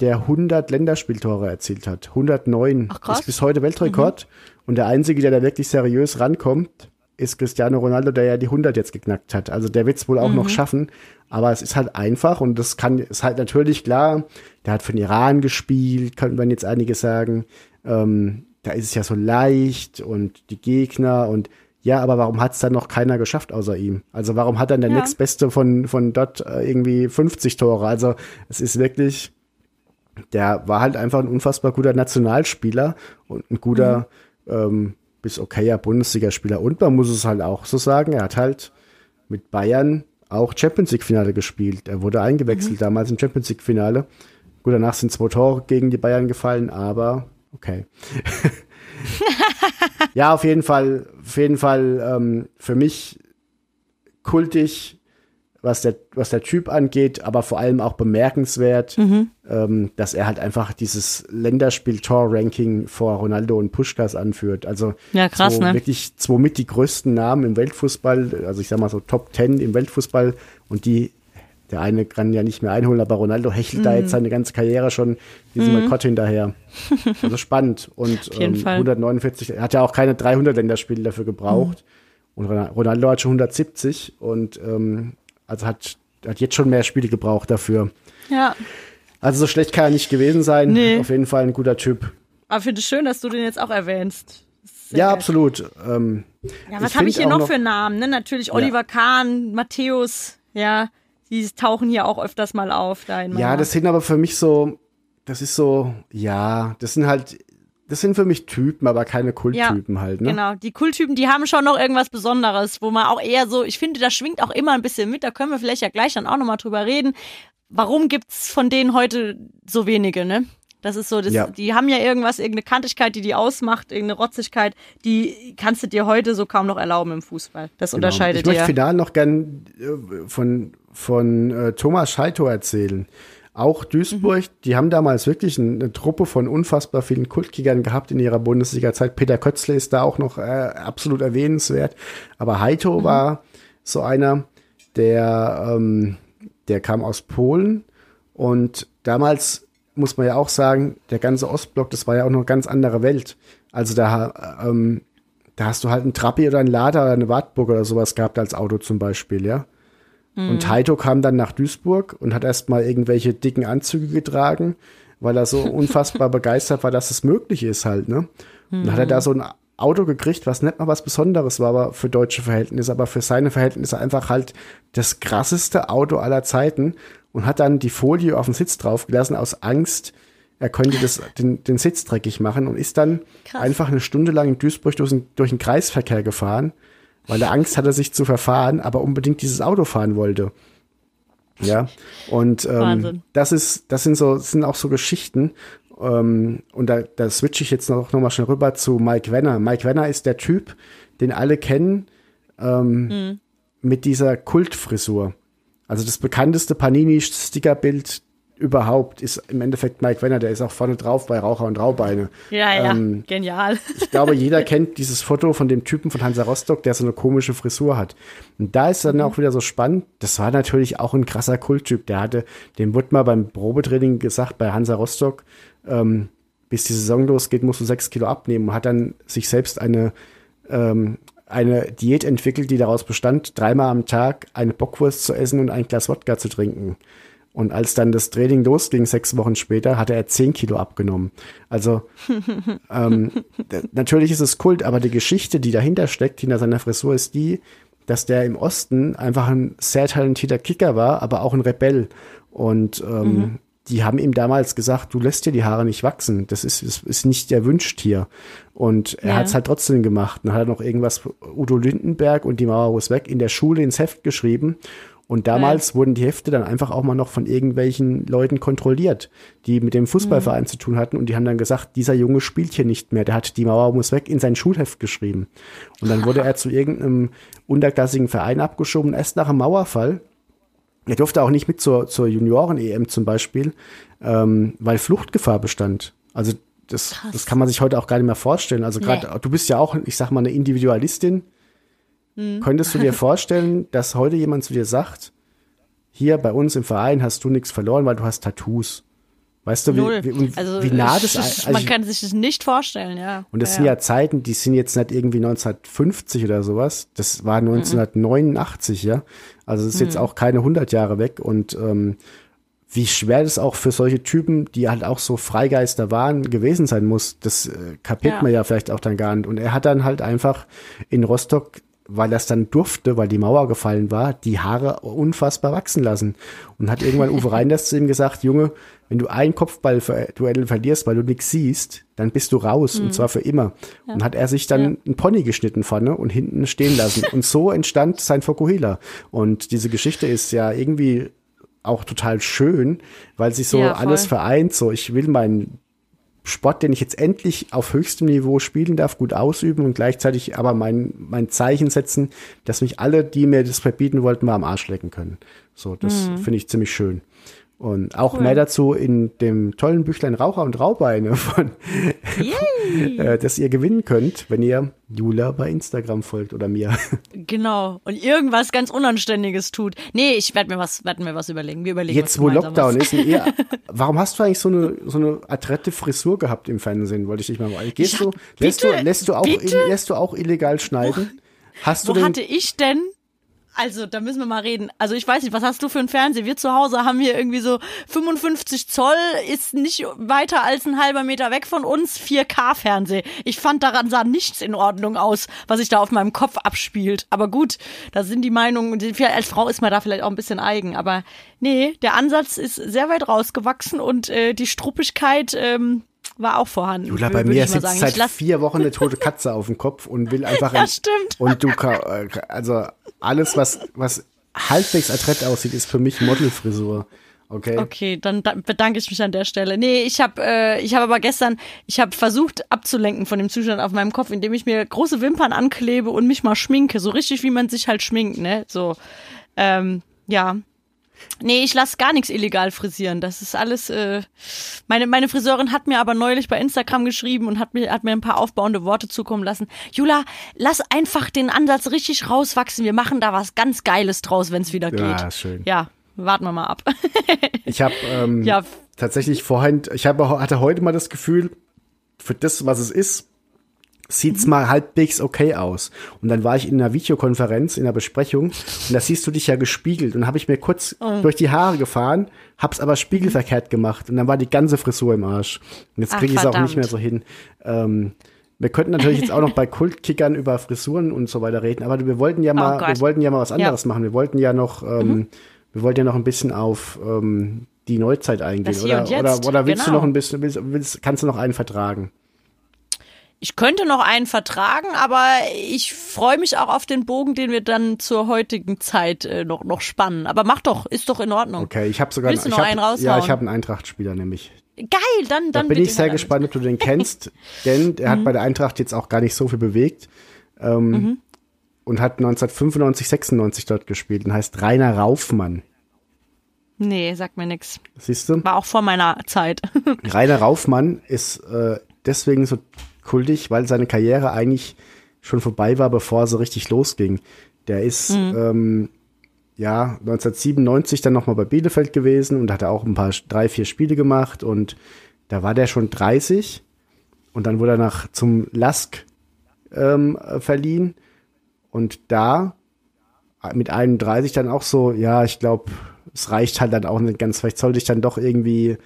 der 100 Länderspieltore erzielt hat. 109 Ach, ist bis heute Weltrekord. Und der einzige, der da wirklich seriös rankommt, ist Cristiano Ronaldo, der ja die 100 jetzt geknackt hat. Also der wird es wohl auch noch schaffen. Aber es ist halt einfach und das kann, ist halt natürlich klar. Der hat für den Iran gespielt, könnten man jetzt einige sagen. Ähm, da ist es ja so leicht und die Gegner und ja, aber warum hat es dann noch keiner geschafft außer ihm? Also warum hat dann der Ja. nächstbeste von, von dort äh, irgendwie 50 Tore? Also es ist wirklich, der war halt einfach ein unfassbar guter Nationalspieler und ein guter ähm, bis okayer Bundesligaspieler. Und man muss es halt auch so sagen, er hat halt mit Bayern auch Champions League Finale gespielt. Er wurde eingewechselt damals im Champions League Finale. Gut, danach sind zwei Tore gegen die Bayern gefallen, aber okay. ja, auf jeden Fall, auf jeden Fall ähm, für mich kultig, was der, was der Typ angeht, aber vor allem auch bemerkenswert, ähm, dass er halt einfach dieses Länderspiel-Tor-Ranking vor Ronaldo und Puschkas anführt. Also Ja, krass, so ne? wirklich zwei mit die größten Namen im Weltfußball, also ich sag mal so Top 10 im Weltfußball und die der eine kann ja nicht mehr einholen, aber Ronaldo hechelt da jetzt seine ganze Karriere schon diesem Rekord hinterher. Also spannend. Und ähm, Fall. 149, er hat ja auch keine 300 Länderspiele dafür gebraucht. Und Ron- Ronaldo hat schon 170 und ähm, also hat, hat jetzt schon mehr Spiele gebraucht dafür. Ja. Also so schlecht kann er nicht gewesen sein. Nee. Auf jeden Fall ein guter Typ. Aber finde es schön, dass du den jetzt auch erwähnst. Sehr Ja, geil. absolut. Ähm, Ja, was habe ich hier auch noch, für Namen? Ne? Natürlich Oliver Kahn, Matthäus, ja, die tauchen hier auch öfters mal auf. Da Ja, das sind aber für mich so, das ist so, ja, das sind halt, das sind für mich Typen, aber keine Kulttypen halt, ne? Genau, die Kulttypen, die haben schon noch irgendwas Besonderes, wo man auch eher so, ich finde, das schwingt auch immer ein bisschen mit, da können wir vielleicht ja gleich dann auch nochmal drüber reden. Warum gibt's von denen heute so wenige, ne? Das ist so, das, Ja. die haben ja irgendwas, irgendeine Kantigkeit, die die ausmacht, irgendeine Rotzigkeit, die kannst du dir heute so kaum noch erlauben im Fußball. Das Genau. unterscheidet Ich möchte ja. final noch gern äh, von, von äh, Thomas Scheito erzählen. Auch Duisburg, Mhm. die haben damals wirklich ein- eine Truppe von unfassbar vielen Kultkickern gehabt in ihrer Bundesliga-Zeit. Peter Kötzle ist da auch noch äh, absolut erwähnenswert. Aber Heito Mhm. war so einer, der, ähm, der kam aus Polen und damals muss man ja auch sagen, der ganze Ostblock, das war ja auch noch eine ganz andere Welt. Also da, ähm, da hast du halt einen Trabi oder einen Lada oder eine Wartburg oder sowas gehabt als Auto zum Beispiel, ja. Und Heito kam dann nach Duisburg und hat erstmal irgendwelche dicken Anzüge getragen, weil er so unfassbar begeistert war, dass es möglich ist halt, ne? Und dann hat er da so ein Auto gekriegt, was nicht mal was Besonderes war, aber für deutsche Verhältnisse, aber für seine Verhältnisse einfach halt das krasseste Auto aller Zeiten und hat dann die Folie auf den Sitz draufgelassen aus Angst, er könnte das, den, den Sitz dreckig machen und ist dann Krass. einfach eine Stunde lang in Duisburg durch den, durch den Kreisverkehr gefahren, weil er Angst hatte, sich zu verfahren, aber unbedingt dieses Auto fahren wollte. Ja, und ähm, Wahnsinn. das ist, das sind so, das sind auch so Geschichten. Ähm, und da, da switche ich jetzt noch, noch mal schnell rüber zu Mike Wenner. Mike Wenner ist der Typ, den alle kennen, ähm, mit dieser Kultfrisur. Also das bekannteste Panini-Stickerbild überhaupt ist im Endeffekt Mike Wenner, der ist auch vorne drauf bei Raucher und Raubeine. Ja, ja, Ähm, genial. ich glaube, jeder kennt dieses Foto von dem Typen von Hansa Rostock, der so eine komische Frisur hat. Und da ist dann Mhm. auch wieder so spannend. Das war natürlich auch ein krasser Kulttyp. Der hatte, dem wurde mal beim Probetraining gesagt bei Hansa Rostock, ähm, bis die Saison losgeht, musst du sechs Kilo abnehmen. Und hat dann sich selbst eine, ähm, eine Diät entwickelt, die daraus bestand, dreimal am Tag eine Bockwurst zu essen und ein Glas Wodka zu trinken. Und als dann das Training losging, sechs Wochen später, hatte er zehn Kilo abgenommen. Also ähm, natürlich ist es Kult, aber die Geschichte, die dahinter steckt, hinter seiner Frisur, ist die, dass der im Osten einfach ein sehr talentierter Kicker war, aber auch ein Rebell. Und ähm, die haben ihm damals gesagt, du lässt dir die Haare nicht wachsen. Das ist, das ist nicht erwünscht hier. Und er Ja. hat es halt trotzdem gemacht. Dann hat er noch irgendwas Udo Lindenberg und die Mauer muss weg in der Schule ins Heft geschrieben. Und damals wurden die Hefte dann einfach auch mal noch von irgendwelchen Leuten kontrolliert, die mit dem Fußballverein zu tun hatten. Und die haben dann gesagt, dieser Junge spielt hier nicht mehr. Der hat die Mauer muss weg in sein Schulheft geschrieben. Und dann wurde er zu irgendeinem unterklassigen Verein abgeschoben, erst nach dem Mauerfall. Er durfte auch nicht mit zur, zur Junioren-EM zum Beispiel, ähm, weil Fluchtgefahr bestand. Also das, das kann man sich heute auch gar nicht mehr vorstellen. Also gerade, Nee. du bist ja auch, ich sag mal, eine Individualistin. Könntest du dir vorstellen, dass heute jemand zu dir sagt, hier bei uns im Verein hast du nichts verloren, weil du hast Tattoos. Weißt du, wie, wie, also, wie nah das also man kann sich das nicht vorstellen, ja. und das sind ja Zeiten, die sind jetzt nicht irgendwie 1950 oder sowas. Das war 1989, ja. Also das ist jetzt auch keine 100 Jahre weg. Und ähm, wie schwer das auch für solche Typen, die halt auch so Freigeister waren, gewesen sein muss, das äh, kapiert Ja. man ja vielleicht auch dann gar nicht. Und er hat dann halt einfach in Rostock weil er es dann durfte, weil die Mauer gefallen war, die Haare unfassbar wachsen lassen. Und hat irgendwann Uwe Reinders zu ihm gesagt, Junge, wenn du ein Kopfballduell verlierst, weil du nichts siehst, dann bist du raus und zwar für immer. Und hat er sich dann Ja. einen Pony geschnitten vorne und hinten stehen lassen. und so entstand sein Fokuhila. Und diese Geschichte ist ja irgendwie auch total schön, weil sich so Ja, alles vereint. So, ich will meinen Sport, den ich jetzt endlich auf höchstem Niveau spielen darf, gut ausüben und gleichzeitig aber mein, mein Zeichen setzen, dass mich alle, die mir das verbieten wollten, mal am Arsch lecken können. So, das Mhm. finde ich ziemlich schön. Und auch mehr dazu in dem tollen Büchlein Raucher und Raubeine von, äh, das ihr gewinnen könnt, wenn ihr Jula bei Instagram folgt oder mir. Genau. Und irgendwas ganz Unanständiges tut. Nee, ich werde mir was, mir was überlegen. Wir überlegen Jetzt, wo Lockdown was. ist, ihr, warum hast du eigentlich so eine, so eine adrette Frisur gehabt im Fernsehen? Wollte ich dich mal fragen. Gehst Ja, du, lässt du, bitte, lässt du auch, lässt du auch illegal schneiden? Hast du Wo denn, hatte ich denn? Also, da müssen wir mal reden. Also, ich weiß nicht, was hast du für ein Fernseher? Wir zu Hause haben hier irgendwie so 55 Zoll, ist nicht weiter als ein halber Meter weg von uns, 4K-Fernseh. Ich fand daran sah nichts in Ordnung aus, was sich da auf meinem Kopf abspielt. Aber gut, da sind die Meinungen, als Frau ist man da vielleicht auch ein bisschen eigen. Aber nee, der Ansatz ist sehr weit rausgewachsen und äh, die Struppigkeit ähm, war auch vorhanden. Jula, bei mir sitzt sagen. seit vier Wochen eine tote Katze auf dem Kopf und will einfach. Ja, stimmt. Und du, ka- äh, also alles, was, was halbwegs adrett aussieht, ist für mich Modelfrisur. Okay. Okay, dann da bedanke ich mich an der Stelle. Nee, ich habe äh, ich habe aber gestern, ich habe versucht abzulenken von dem Zustand auf meinem Kopf, indem ich mir große Wimpern anklebe und mich mal schminke, so richtig wie man sich halt schminkt, ne? So ähm, ja. Nee, ich lasse gar nichts illegal frisieren. Das ist alles. Äh, meine meine Friseurin hat mir aber neulich bei Instagram geschrieben und hat mir hat mir ein paar aufbauende Worte zukommen lassen. Jula, lass einfach den Ansatz richtig rauswachsen. Wir machen da was ganz Geiles draus, wenn es wieder geht. Ja, schön. Ja, warten wir mal ab. Ich habe ähm, Ja. tatsächlich vorhin, ich hab, hatte heute mal das Gefühl, für das, was es ist, sieht's Mhm. mal halbwegs okay aus. Und dann war ich in einer Videokonferenz, in einer Besprechung, und da siehst du dich ja gespiegelt. Und habe ich mir kurz Oh. durch die Haare gefahren, hab's aber spiegelverkehrt gemacht. Und dann war die ganze Frisur im Arsch. Und jetzt kriege ich es auch nicht mehr so hin. Ähm, wir könnten natürlich jetzt auch noch bei Kultkickern über Frisuren und so weiter reden, aber wir wollten ja mal, Oh wir wollten ja mal was anderes Ja. machen. Wir wollten ja noch, ähm, Mhm. wir wollten ja noch ein bisschen auf ähm, die Neuzeit eingehen. Oder, oder, oder willst du genau. noch ein bisschen, willst, willst, kannst du noch einen vertragen? Ich könnte noch einen vertragen, aber ich freue mich auch auf den Bogen, den wir dann zur heutigen Zeit äh, noch, noch spannen. Aber mach doch, ist doch in Ordnung. Okay, ich habe sogar Willst du noch hab, einen raushauen? Ja, ich habe einen Eintracht-Spieler nämlich. Geil, dann, Da dann bin bitte ich sehr gespannt, ob du den kennst, denn er Mhm. hat bei der Eintracht jetzt auch gar nicht so viel bewegt ähm, Mhm. und hat 1995, 96 dort gespielt und heißt Rainer Raufmann. Nee, sagt mir nix. Siehst du? War auch vor meiner Zeit. Rainer Raufmann ist äh, deswegen so kultig, weil seine Karriere eigentlich schon vorbei war, bevor sie richtig losging. Der ist ähm, ja 1997 dann nochmal bei Bielefeld gewesen und hatte auch ein paar drei, vier Spiele gemacht und da war der schon 30 und dann wurde er nach zum Lask ähm, äh, verliehen und da mit 31 dann auch so, ja, ich glaube, es reicht halt dann auch nicht ganz. Vielleicht sollte ich dann doch irgendwie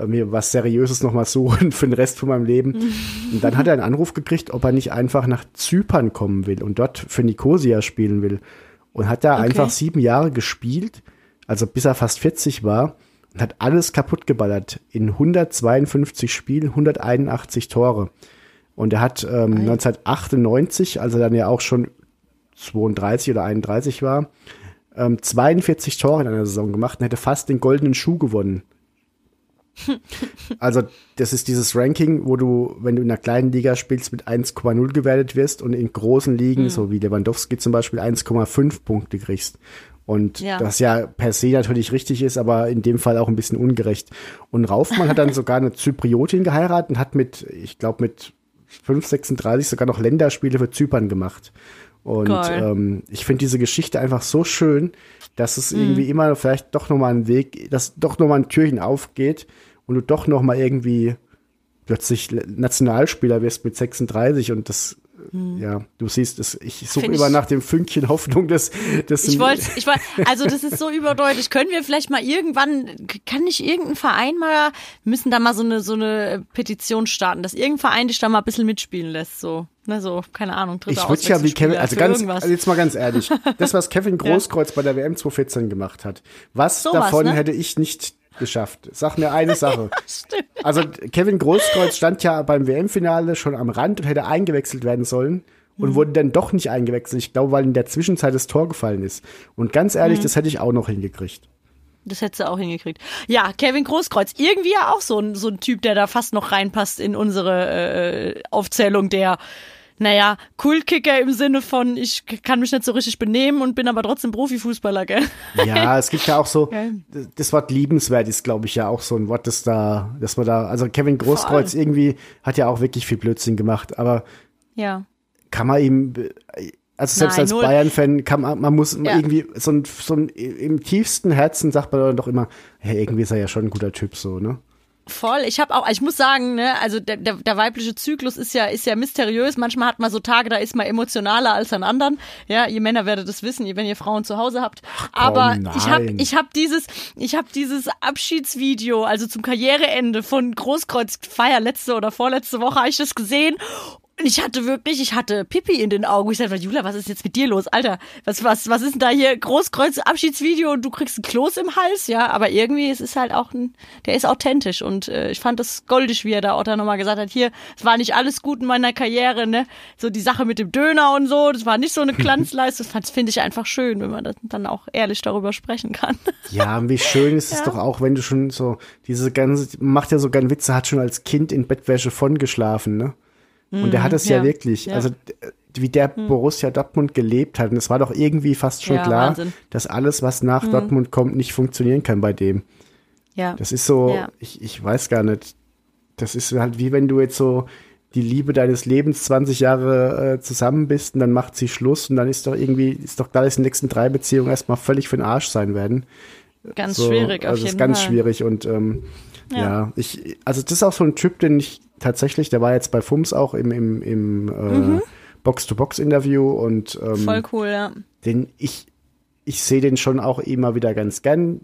äh, mir was Seriöses nochmal suchen für den Rest von meinem Leben. Und dann hat er einen Anruf gekriegt, ob er nicht einfach nach Zypern kommen will und dort für Nicosia spielen will. Und hat da einfach sieben Jahre gespielt, also bis er fast 40 war und hat alles kaputt geballert. In 152 Spielen, 181 Tore. Und er hat ähm, 1998, als er dann ja auch schon 32 oder 31 war, ähm, 42 Tore in einer Saison gemacht und hätte fast den goldenen Schuh gewonnen. Also, das ist dieses Ranking, wo du, wenn du in einer kleinen Liga spielst, mit 1,0 gewertet wirst und in großen Ligen, so wie Lewandowski zum Beispiel, 1,5 Punkte kriegst. Und Ja. das ja per se natürlich richtig ist, aber in dem Fall auch ein bisschen ungerecht. Und Raufmann hat dann sogar eine Zypriotin geheiratet und hat mit, ich glaube, mit 5, 36 sogar noch Länderspiele für Zypern gemacht. Und ähm, ich finde diese Geschichte einfach so schön, dass es irgendwie immer vielleicht doch nochmal einen Weg, dass doch nochmal ein Türchen aufgeht und du doch nochmal irgendwie plötzlich Nationalspieler wirst mit 36 und das, äh, ja, du siehst es, ich suche immer nach dem Fünkchen Hoffnung, dass, dass Ich wollte, ich wollte, also das ist so überdeutlich. Können wir vielleicht mal irgendwann, kann nicht irgendein Verein mal, müssen da mal so eine so eine Petition starten, dass irgendein Verein dich da mal ein bisschen mitspielen lässt, so, ne, so, keine Ahnung, Ich würde ja wie Kevin, also ganz, also jetzt mal ganz ehrlich, das, was Kevin Großkreuz bei der WM 2014 gemacht hat, was Sowas, davon ne? hätte ich nicht geschafft? Sag mir eine Sache. Stimmt. Also Kevin Großkreuz stand ja beim WM-Finale schon am Rand und hätte eingewechselt werden sollen Mhm. und wurde dann doch nicht eingewechselt. Ich glaube, weil in der Zwischenzeit das Tor gefallen ist. Und ganz Mhm. ehrlich, das hätte ich auch noch hingekriegt. Das hättest du auch hingekriegt. Ja, Kevin Großkreuz, irgendwie ja auch so ein, so ein Typ, der da fast noch reinpasst in unsere äh, Aufzählung der naja, Kultkicker im Sinne von, ich kann mich nicht so richtig benehmen und bin aber trotzdem Profifußballer, gell? Ja, es gibt ja auch so, Ja. das Wort liebenswert ist, glaube ich, ja auch so ein Wort, das da, dass man da, also Kevin Großkreuz irgendwie hat ja auch wirklich viel Blödsinn gemacht, aber Ja. kann man ihm, also selbst Nein, als. Bayern-Fan kann man, man muss Ja. irgendwie so ein, so ein, im tiefsten Herzen sagt man dann doch immer, hey, irgendwie ist er ja schon ein guter Typ, so, ne? Voll. Ich habe auch, ich muss sagen, ne, also der, der, der weibliche Zyklus ist ja ist ja mysteriös. Manchmal hat man so Tage, da ist man emotionaler als an anderen. Ja, ihr Männer werdet es wissen, ihr- wenn ihr Frauen zu Hause habt. Aber ich habe ich habe dieses ich habe dieses Abschiedsvideo, also zum Karriereende von Großkreuz Feier letzte oder vorletzte Woche, habe ich das gesehen. Und ich hatte wirklich, ich hatte Pipi in den Augen. Ich dachte, Jula, was ist jetzt mit dir los? Alter, was, was, was ist denn da hier? Großkreuz Abschiedsvideo und du kriegst ein Kloß im Hals, ja. Aber irgendwie, es ist halt auch ein, der ist authentisch und äh, ich fand das goldig, wie er da auch da nochmal gesagt hat, hier, es war nicht alles gut in meiner Karriere, ne? So die Sache mit dem Döner und so, das war nicht so eine Glanzleistung. Das finde ich einfach schön, wenn man das dann auch ehrlich darüber sprechen kann. Ja, und wie schön ist es Ja. doch auch, wenn du schon so, diese ganze, macht ja sogar einen Witz, er hat schon als Kind in Bettwäsche von geschlafen, ne? Und er hat es ja, ja, wirklich, ja. also äh, wie der Borussia Dortmund gelebt hat. Und es war doch irgendwie fast schon Ja, klar, Wahnsinn. dass alles, was nach Dortmund kommt, nicht funktionieren kann bei dem. Ja. Das ist so, Ja. ich, ich weiß gar nicht. Das ist halt wie wenn du jetzt so die Liebe deines Lebens 20 Jahre äh, zusammen bist und dann macht sie Schluss und dann ist doch irgendwie, ist doch klar, dass die nächsten drei Beziehungen erstmal völlig für den Arsch sein werden. Ganz So, schwierig auf also jeden ist ganz Fall. schwierig und ähm, ja. Ja. ich, also das ist auch so ein Typ, den ich tatsächlich, der war jetzt bei FUMS auch im, im, im Mhm. äh, Box-to-Box-Interview und ähm, Voll cool, ja. den ich, ich sehe den schon auch immer wieder ganz gern.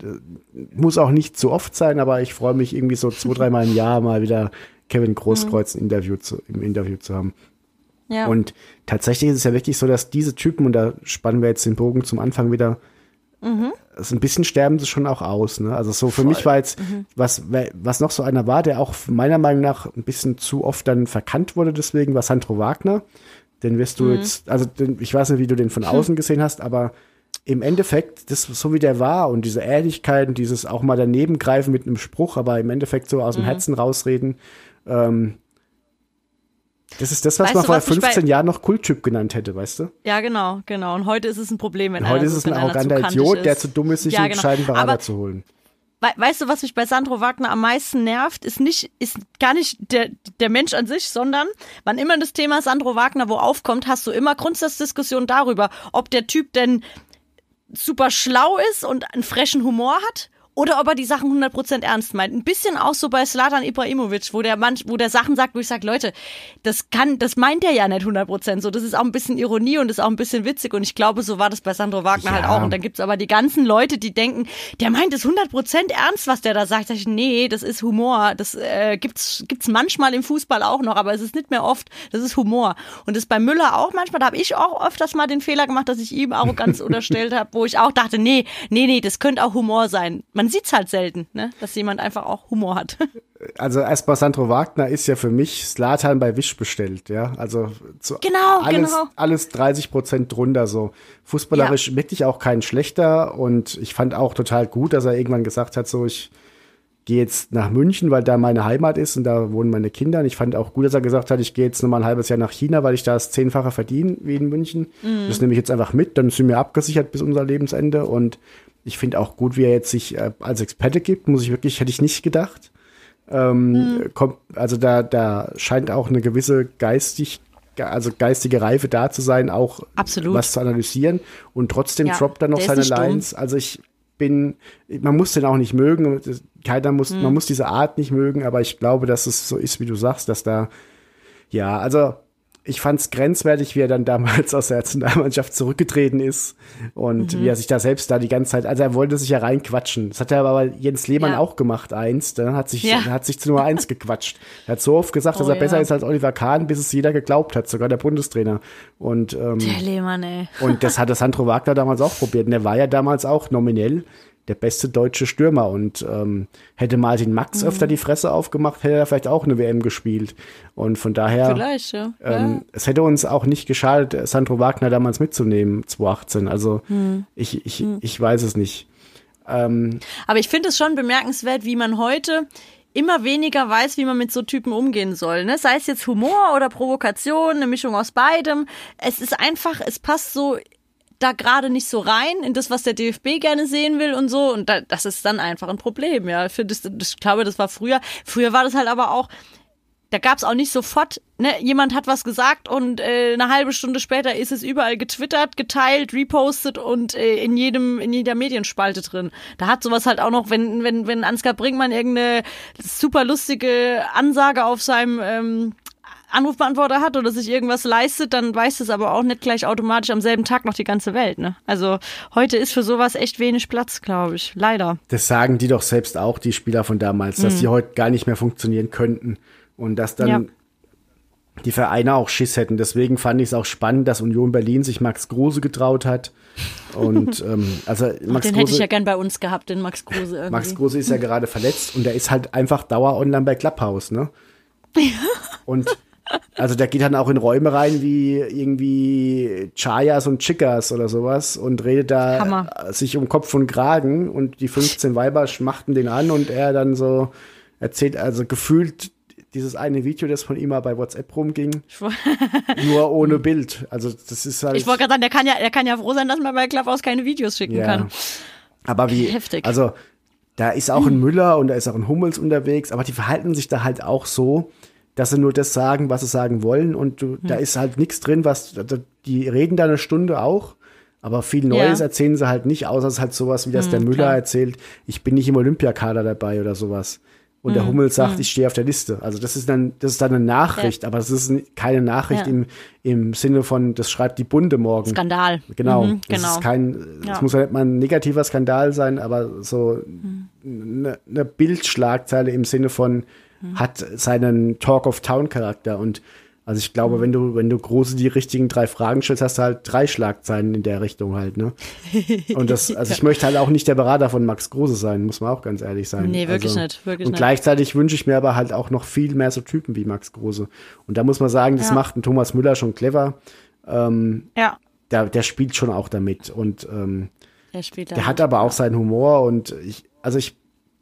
Muss auch nicht zu oft sein, aber ich freue mich irgendwie so zwei, dreimal im Jahr mal wieder Kevin Großkreuz ein Interview zu, im Interview zu haben. Ja. Und tatsächlich ist es ja wirklich so, dass diese Typen, und da spannen wir jetzt den Bogen zum Anfang wieder, also ein bisschen sterben sie schon auch aus. Ne? Also so für mich war jetzt, was, was noch so einer war, der auch meiner Meinung nach ein bisschen zu oft dann verkannt wurde, deswegen war Sandro Wagner. Den wirst du jetzt, also den, ich weiß nicht, wie du den von außen gesehen hast, aber im Endeffekt, das so wie der war und diese Ehrlichkeit und dieses auch mal daneben greifen mit einem Spruch, aber im Endeffekt so aus dem Herzen rausreden, ähm, das ist das, was Weißt man du, vor was mich bei- 15 Jahren noch Kulttyp genannt hätte, weißt du? Ja, genau, genau. Und heute ist es ein Problem, wenn Und heute ist es ein arroganter Idiot, ist. der zu dumm ist, sich Ja, einen genau. gescheiten Berater Aber zu holen. We weißt du, was mich bei Sandro Wagner am meisten nervt, ist nicht, ist gar nicht der, der Mensch an sich, sondern wann immer das Thema Sandro Wagner wo aufkommt, hast du immer Grundsatzdiskussion darüber, ob der Typ denn super schlau ist und einen frischen Humor hat oder ob er die Sachen 100% ernst meint. Ein bisschen auch so bei Slatan Ibrahimovic, wo der manch, wo der Sachen sagt, wo ich sage, Leute, das kann, das meint er ja nicht 100% so. Das ist auch ein bisschen Ironie und ist auch ein bisschen witzig und ich glaube, so war das bei Sandro Wagner Ja. halt auch. Und dann gibt's aber die ganzen Leute, die denken, der meint es 100% ernst, was der da sagt. Sag ich, nee, das ist Humor. Das äh, gibt's gibt's manchmal im Fußball auch noch, aber es ist nicht mehr oft. Das ist Humor. Und das bei Müller auch manchmal. Da habe ich auch öfters mal den Fehler gemacht, dass ich ihm Arroganz unterstellt habe, wo ich auch dachte, nee, nee, nee, das könnte auch Humor sein. Man sieht's halt selten, ne, dass jemand einfach auch Humor hat. Also erstmal Sandro Wagner ist ja für mich Slatan bei Wisch bestellt, ja. Also zu, Genau, alles, genau. alles 30 Prozent drunter so. Fußballerisch wirklich auch kein schlechter und ich fand auch total gut, dass er irgendwann gesagt hat, so ich gehe jetzt nach München, weil da meine Heimat ist und da wohnen meine Kinder. Und ich fand auch gut, dass er gesagt hat, ich gehe jetzt nochmal ein halbes Jahr nach China, weil ich da das Zehnfache verdiene wie in München. Mhm. Das nehme ich jetzt einfach mit, dann sind wir abgesichert bis unser Lebensende. Und ich finde auch gut, wie er jetzt sich äh, als Experte gibt, muss ich wirklich, hätte ich nicht gedacht. Ähm, Mhm. kommt, also da, da scheint auch eine gewisse geistig, ge- also geistige Reife da zu sein, auch Absolut. was zu analysieren. Und trotzdem Ja, droppt er noch seine nicht dumm. Lines. Also ich bin, man muss den auch nicht mögen. Keiner muss, Mhm. man muss diese Art nicht mögen, aber ich glaube, dass es so ist, wie du sagst, dass da, ja, also ich fand es grenzwertig, wie er dann damals aus der Nationalmannschaft zurückgetreten ist und Mhm. wie er sich da selbst da die ganze Zeit, also er wollte sich ja reinquatschen. Das hat er aber Jens Lehmann Ja. auch gemacht einst. Dann hat sich, Ja. er hat sich zu Nummer eins gequatscht. Er hat so oft gesagt, dass Oh er besser ja. ist als Oliver Kahn, bis es jeder geglaubt hat, sogar der Bundestrainer. Und ähm, Der Lehmann, ey. und das hatte Sandro Wagner damals auch probiert. Und er war ja damals auch nominell der beste deutsche Stürmer. Und ähm, hätte Martin Max Mhm. öfter die Fresse aufgemacht, hätte er vielleicht auch eine WM gespielt. Und von daher, ja. ähm, es hätte uns auch nicht geschadet, Sandro Wagner damals mitzunehmen, 2018. Also Hm. ich, ich, ich weiß es nicht. Ähm, Aber ich finde es schon bemerkenswert, wie man heute immer weniger weiß, wie man mit so Typen umgehen soll. Ne? Sei es jetzt Humor oder Provokation, eine Mischung aus beidem. Es ist einfach, es passt so da gerade nicht so rein in das, was der DFB gerne sehen will und so. Und da, das ist dann einfach ein Problem, ja. Das, das, ich glaube, das war früher. Früher war das halt aber auch, da gab es auch nicht sofort, ne, jemand hat was gesagt und äh, eine halbe Stunde später ist es überall getwittert, geteilt, repostet und äh, in jedem, in jeder Medienspalte drin. Da hat sowas halt auch noch, wenn, wenn, wenn Ansgar Brinkmann irgendeine super lustige Ansage auf seinem ähm, Anrufbeantworter hat oder sich irgendwas leistet, dann weiß es aber auch nicht gleich automatisch am selben Tag noch die ganze Welt. Ne? Also heute ist für sowas echt wenig Platz, glaube ich. Leider. Das sagen die doch selbst auch, die Spieler von damals, dass die heute gar nicht mehr funktionieren könnten. Und dass dann Ja. die Vereine auch Schiss hätten. Deswegen fand ich es auch spannend, dass Union Berlin sich Max Kruse getraut hat. Und ähm, also Max den hätte ich Kruse, ja gern bei uns gehabt, den Max Kruse irgendwie. Max Kruse ist ja gerade verletzt und der ist halt einfach Dauer online bei Clubhouse, ne? Und also der geht dann auch in Räume rein wie irgendwie Chayas und Chicas oder sowas und redet da Hammer. sich um Kopf und Kragen und die 15 Weiber schmachten den an und er dann so erzählt, also gefühlt dieses eine Video, das von ihm mal bei WhatsApp rumging, nur ohne Bild. Also das ist halt. Ich wollte gerade sagen, der kann ja, der kann ja froh sein, dass man bei Clubhouse keine Videos schicken Ja. kann. Aber wie, Heftig. also da ist auch ein Müller und da ist auch ein Hummels unterwegs, aber die verhalten sich da halt auch so, dass sie nur das sagen, was sie sagen wollen und du, Hm. da ist halt nichts drin, was, die reden da eine Stunde auch, aber viel Neues Ja. erzählen sie halt nicht, außer es ist halt sowas, wie das der Müller klar. erzählt, ich bin nicht im Olympiakader dabei oder sowas. Und der Hummels sagt, ich stehe auf der Liste. Also das ist dann, das ist dann eine Nachricht, aber das ist keine Nachricht Ja. im, im Sinne von, das schreibt die Bunde morgen. Skandal. Genau. Mhm, Das genau. ist kein, es Ja. muss ja nicht mal ein negativer Skandal sein, aber so eine, eine Bildschlagzeile im Sinne von hat seinen Talk of Town Charakter und also ich glaube, wenn du, wenn du große die richtigen drei Fragen stellst, hast du halt drei Schlagzeilen in der Richtung halt, ne? Und das, also ich möchte halt auch nicht der Berater von Max Große sein, muss man auch ganz ehrlich sein. Nee, wirklich also, nicht, wirklich Und nicht. gleichzeitig wünsche ich mir aber halt auch noch viel mehr so Typen wie Max Große. Und da muss man sagen, das Ja. macht ein Thomas Müller schon clever. Ja, Der, der spielt schon auch damit und ähm, der spielt da. der hat aber auch seinen Humor und ich, also ich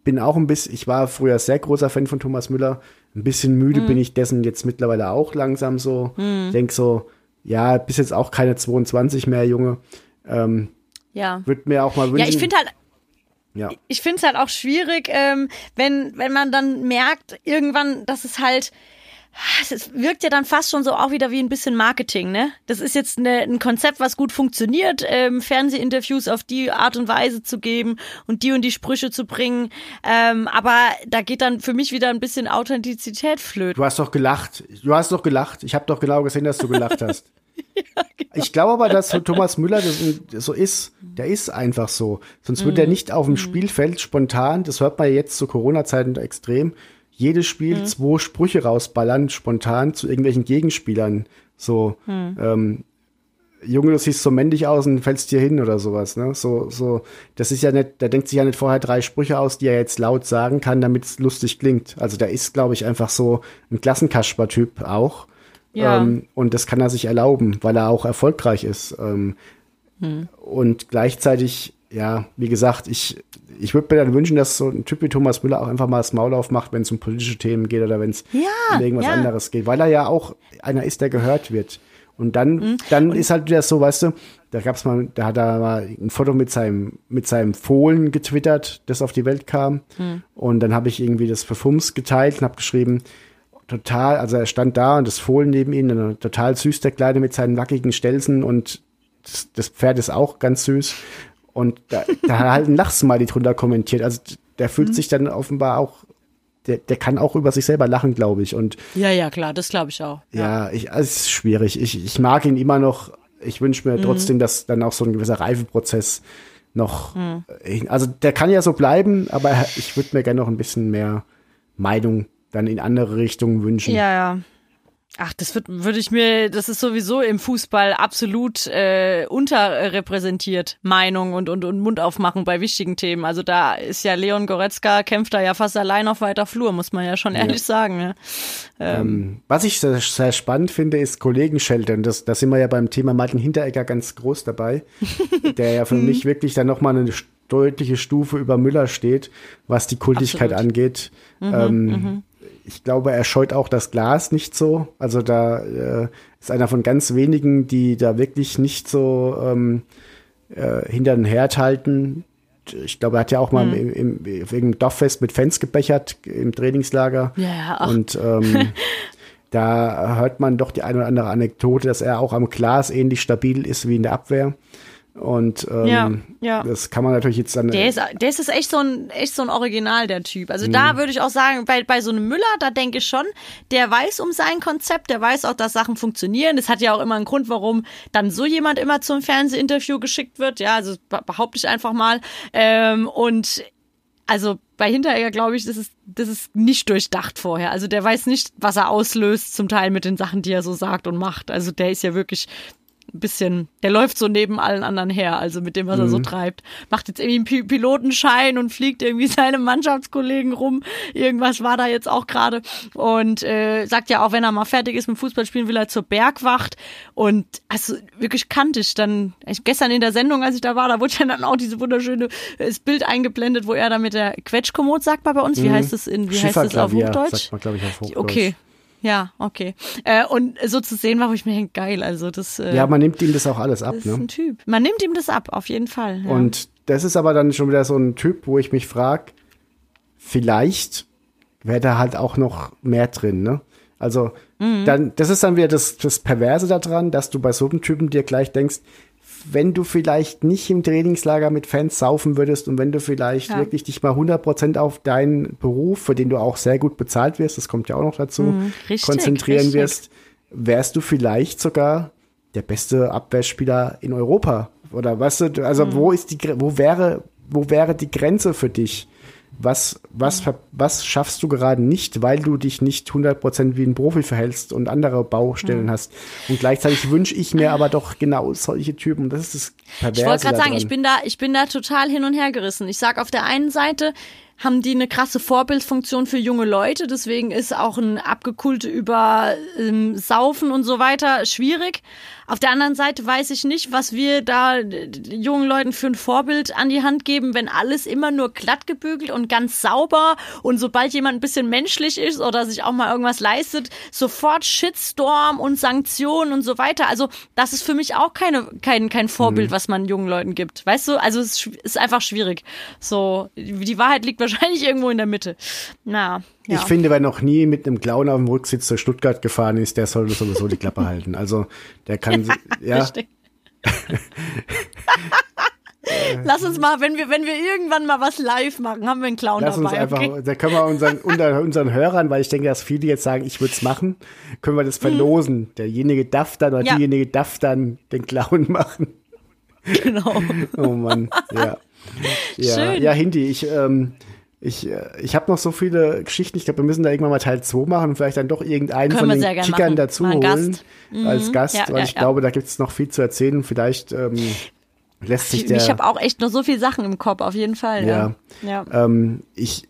bin auch ein bisschen, ich war früher sehr großer Fan von Thomas Müller. Ein bisschen müde Mhm. bin ich dessen jetzt mittlerweile auch langsam so. Ich denk so, ja, bist jetzt auch keine 22 mehr, Junge. Ähm, ja. Würde mir auch mal wünschen. Ja, ich finde halt, ja. ich finde es halt auch schwierig, ähm, wenn, wenn man dann merkt, irgendwann, dass es halt, es wirkt ja dann fast schon so auch wieder wie ein bisschen Marketing, ne? Das ist jetzt eine, ein Konzept, was gut funktioniert, ähm, Fernsehinterviews auf die Art und Weise zu geben und die und die Sprüche zu bringen. Ähm, aber da geht dann für mich wieder ein bisschen Authentizität flöten. Du hast doch gelacht. Du hast doch gelacht. Ich habe doch genau gesehen, dass du gelacht hast. genau. Ich glaube aber, dass Thomas Müller das so ist. Der ist einfach so. Sonst würde er Mhm. nicht auf dem Spielfeld spontan, das hört man ja jetzt zu Corona-Zeiten extrem, jedes Spiel Mhm. zwei Sprüche rausballern, spontan zu irgendwelchen Gegenspielern. So, Mhm. ähm, Junge, du siehst so männlich aus und fällst hier hin oder sowas, ne? So, so, das ist ja nicht, der denkt sich ja nicht vorher drei Sprüche aus, die er jetzt laut sagen kann, damit es lustig klingt. Also der ist, glaube ich, einfach so ein Klassenkasper-Typ auch. Ja. Ähm, und das kann er sich erlauben, weil er auch erfolgreich ist. Ähm, Und gleichzeitig, ja, wie gesagt, ich, ich würde mir dann wünschen, dass so ein Typ wie Thomas Müller auch einfach mal das Maul aufmacht, wenn es um politische Themen geht oder wenn es Ja, um irgendwas ja. anderes geht, weil er ja auch einer ist, der gehört wird. Und dann, Mhm. dann ist halt wieder so, weißt du, da gab's mal, da hat er mal ein Foto mit seinem, mit seinem Fohlen getwittert, das auf die Welt kam. Mhm. Und dann habe ich irgendwie das für Fums geteilt und habe geschrieben, total, also er stand da und das Fohlen neben ihm, dann total süß der Kleine mit seinen wackigen Stelzen und das, das Pferd ist auch ganz süß. Und da, da hat halt ein Lachsmiley drunter kommentiert. Also der fühlt Mhm. sich dann offenbar auch, der, der kann auch über sich selber lachen, glaube ich. Und Ja, ja, klar, das glaube ich auch. ja, ich, also es ist schwierig. Ich, ich mag ihn immer noch. Ich wünsche Mhm. mir trotzdem, dass dann auch so ein gewisser Reifeprozess noch, Mhm. äh, also der kann ja so bleiben, aber ich würde mir gerne noch ein bisschen mehr Meinung dann in andere Richtungen wünschen. Ja, ja. Ach, das wird, würde ich mir, das ist sowieso im Fußball absolut äh, unterrepräsentiert, Meinung und, und, und Mund aufmachen bei wichtigen Themen. Also da ist ja Leon Goretzka, kämpft da ja fast allein auf weiter Flur, muss man ja schon ehrlich sagen. Ja. Ähm, was ich sehr, sehr spannend finde, ist Kollegen sheltern. Das, da sind wir ja beim Thema Martin Hinteregger ganz groß dabei, der ja für mich wirklich dann nochmal eine deutliche Stufe über Müller steht, was die Kultigkeit Absolut. angeht. Mhm, ähm, ich glaube, er scheut auch das Glas nicht so. Also da äh, ist einer von ganz wenigen, die da wirklich nicht so ähm, äh, hinter den Herd halten. Ich glaube, er hat ja auch mal im, im, wegen Dorffest mit Fans gebechert im Trainingslager. Ja, ja, ach. Und ähm, da hört man doch die eine oder andere Anekdote, dass er auch am Glas ähnlich stabil ist wie in der Abwehr. Und ähm, Ja, ja. das kann man natürlich jetzt dann. Der ist, der ist echt so ein, echt so ein Original, der Typ. Also Mhm. da würde ich auch sagen, bei, bei so einem Müller, da denke ich schon, der weiß um sein Konzept, der weiß auch, dass Sachen funktionieren. Das hat ja auch immer einen Grund, warum dann so jemand immer zum Fernsehinterview geschickt wird. Ja, also be- behaupte ich einfach mal. Ähm, und also bei Hinteregger glaube ich, das ist, das ist nicht durchdacht vorher. Also der weiß nicht, was er auslöst, zum Teil mit den Sachen, die er so sagt und macht. Also der ist ja wirklich ein bisschen, der läuft so neben allen anderen her, also mit dem, was er so treibt. Macht jetzt irgendwie einen Pi- Pilotenschein und fliegt irgendwie seine Mannschaftskollegen rum. Irgendwas war da jetzt auch gerade. Und äh, sagt ja auch, wenn er mal fertig ist mit Fußballspielen, will er zur Bergwacht. Und also wirklich kantig. Dann, ich, gestern in der Sendung, als ich da war, da wurde ja dann auch diese wunderschöne äh, das Bild eingeblendet, wo er da mit der Quetschkommod, sagt man bei uns, wie heißt das in, wie heißt das auf Hochdeutsch? sagt man, ich, auf Hochdeutsch. Okay. Ja, okay. Äh, und so zu sehen war, wo ich mir denke, geil, also das, äh, Ja, man nimmt ihm das auch alles ab. das ist Ne? ein Typ. Man nimmt ihm das ab, auf jeden Fall. Ja. Und das ist aber dann schon wieder so ein Typ, wo ich mich frage, vielleicht wäre da halt auch noch mehr drin, ne? Also, Mhm. dann, das ist dann wieder das, das Perverse daran, dass du bei so einem Typen dir gleich denkst, wenn du vielleicht nicht im Trainingslager mit Fans saufen würdest und wenn du vielleicht Ja. wirklich dich mal 100% auf deinen Beruf, für den du auch sehr gut bezahlt wirst, das kommt ja auch noch dazu, Mhm. richtig, konzentrieren richtig. wirst, wärst du vielleicht sogar der beste Abwehrspieler in Europa. Oder weißt du, also Mhm. wo ist die, wo wäre, wo wäre die Grenze für dich? Was, was, was schaffst du gerade nicht, weil du dich nicht 100% wie ein Profi verhältst und andere Baustellen Mhm. hast? Und gleichzeitig wünsche ich mir aber doch genau solche Typen. Das ist das Perverse Ich wollte gerade sagen, ich bin da, ich bin da total hin und her gerissen. Ich sag auf der einen Seite haben die eine krasse Vorbildfunktion für junge Leute, deswegen ist auch ein Abgekulte über ähm, Saufen und so weiter schwierig. Auf der anderen Seite weiß ich nicht, was wir da jungen Leuten für ein Vorbild an die Hand geben, wenn alles immer nur glatt gebügelt und ganz sauber und sobald jemand ein bisschen menschlich ist oder sich auch mal irgendwas leistet, sofort Shitstorm und Sanktionen und so weiter. Also das ist für mich auch keine, kein, kein Vorbild, Mhm. was man jungen Leuten gibt. Weißt du, also es ist- ist einfach schwierig. So, die Wahrheit liegt wahrscheinlich irgendwo in der Mitte. Na, ja. Ich finde, wer noch nie mit einem Clown auf dem Rücksitz zu Stuttgart gefahren ist, der sollte sowieso die Klappe halten. Also der kann, ja. Lass uns mal, wenn wir, wenn wir irgendwann mal was live machen, haben wir einen Clown lass uns dabei. einfach, okay? da können wir unseren, unter unseren Hörern, weil ich denke, dass viele jetzt sagen, ich würde es machen, können wir das verlosen. Derjenige darf dann oder. Ja. diejenige darf dann den Clown machen. Genau. Oh Mann, ja. Ja, Schön. ja Hindi, ich, ähm, ich, äh, ich habe noch so viele Geschichten. Ich glaube, wir müssen da irgendwann mal Teil 2 machen und vielleicht dann doch irgendeinen Können von den Kickern machen. dazu holen Gast. Mhm. als Gast, Ja, weil ja, ich ja. glaube, da gibt es noch viel zu erzählen. Vielleicht ähm, lässt sich der. ich habe auch echt noch so viele Sachen im Kopf, auf jeden Fall. Ja. ja. Ähm, ich,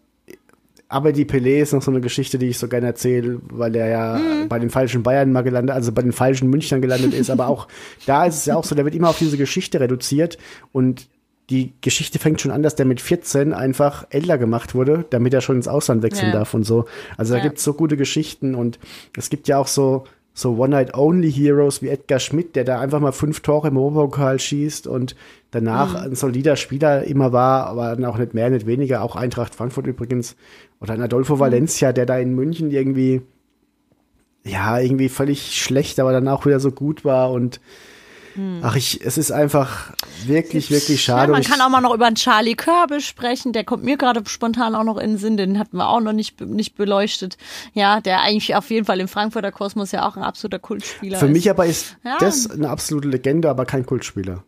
aber die Pelé ist noch so eine Geschichte, die ich so gerne erzähle, weil er ja Mhm. bei den falschen Bayern mal gelandet, also bei den falschen Münchnern gelandet ist. Aber auch da ist es ja auch so, der wird immer auf diese Geschichte reduziert und die Geschichte fängt schon an, dass der mit 14 einfach älter gemacht wurde, damit er schon ins Ausland wechseln Ja. darf und so. Also da Ja. gibt's so gute Geschichten und es gibt ja auch so so One-Night-Only-Heroes wie Edgar Schmidt, der da einfach mal fünf Tore im Europapokal schießt und danach ein solider Spieler immer war, aber dann auch nicht mehr, nicht weniger, auch Eintracht Frankfurt übrigens. Oder ein Adolfo Valencia, der da in München irgendwie, ja, irgendwie völlig schlecht, aber dann auch wieder so gut war und ach, ich, es ist einfach wirklich, wirklich schade. Ja, man kann auch mal noch über einen Charlie Körbel sprechen. Der kommt mir gerade spontan auch noch in den Sinn. Den hatten wir auch noch nicht, nicht beleuchtet. Ja, der eigentlich auf jeden Fall im Frankfurter Kosmos ja auch ein absoluter Kultspieler Für ist. mich aber ist Ja. das eine absolute Legende, aber kein Kultspieler.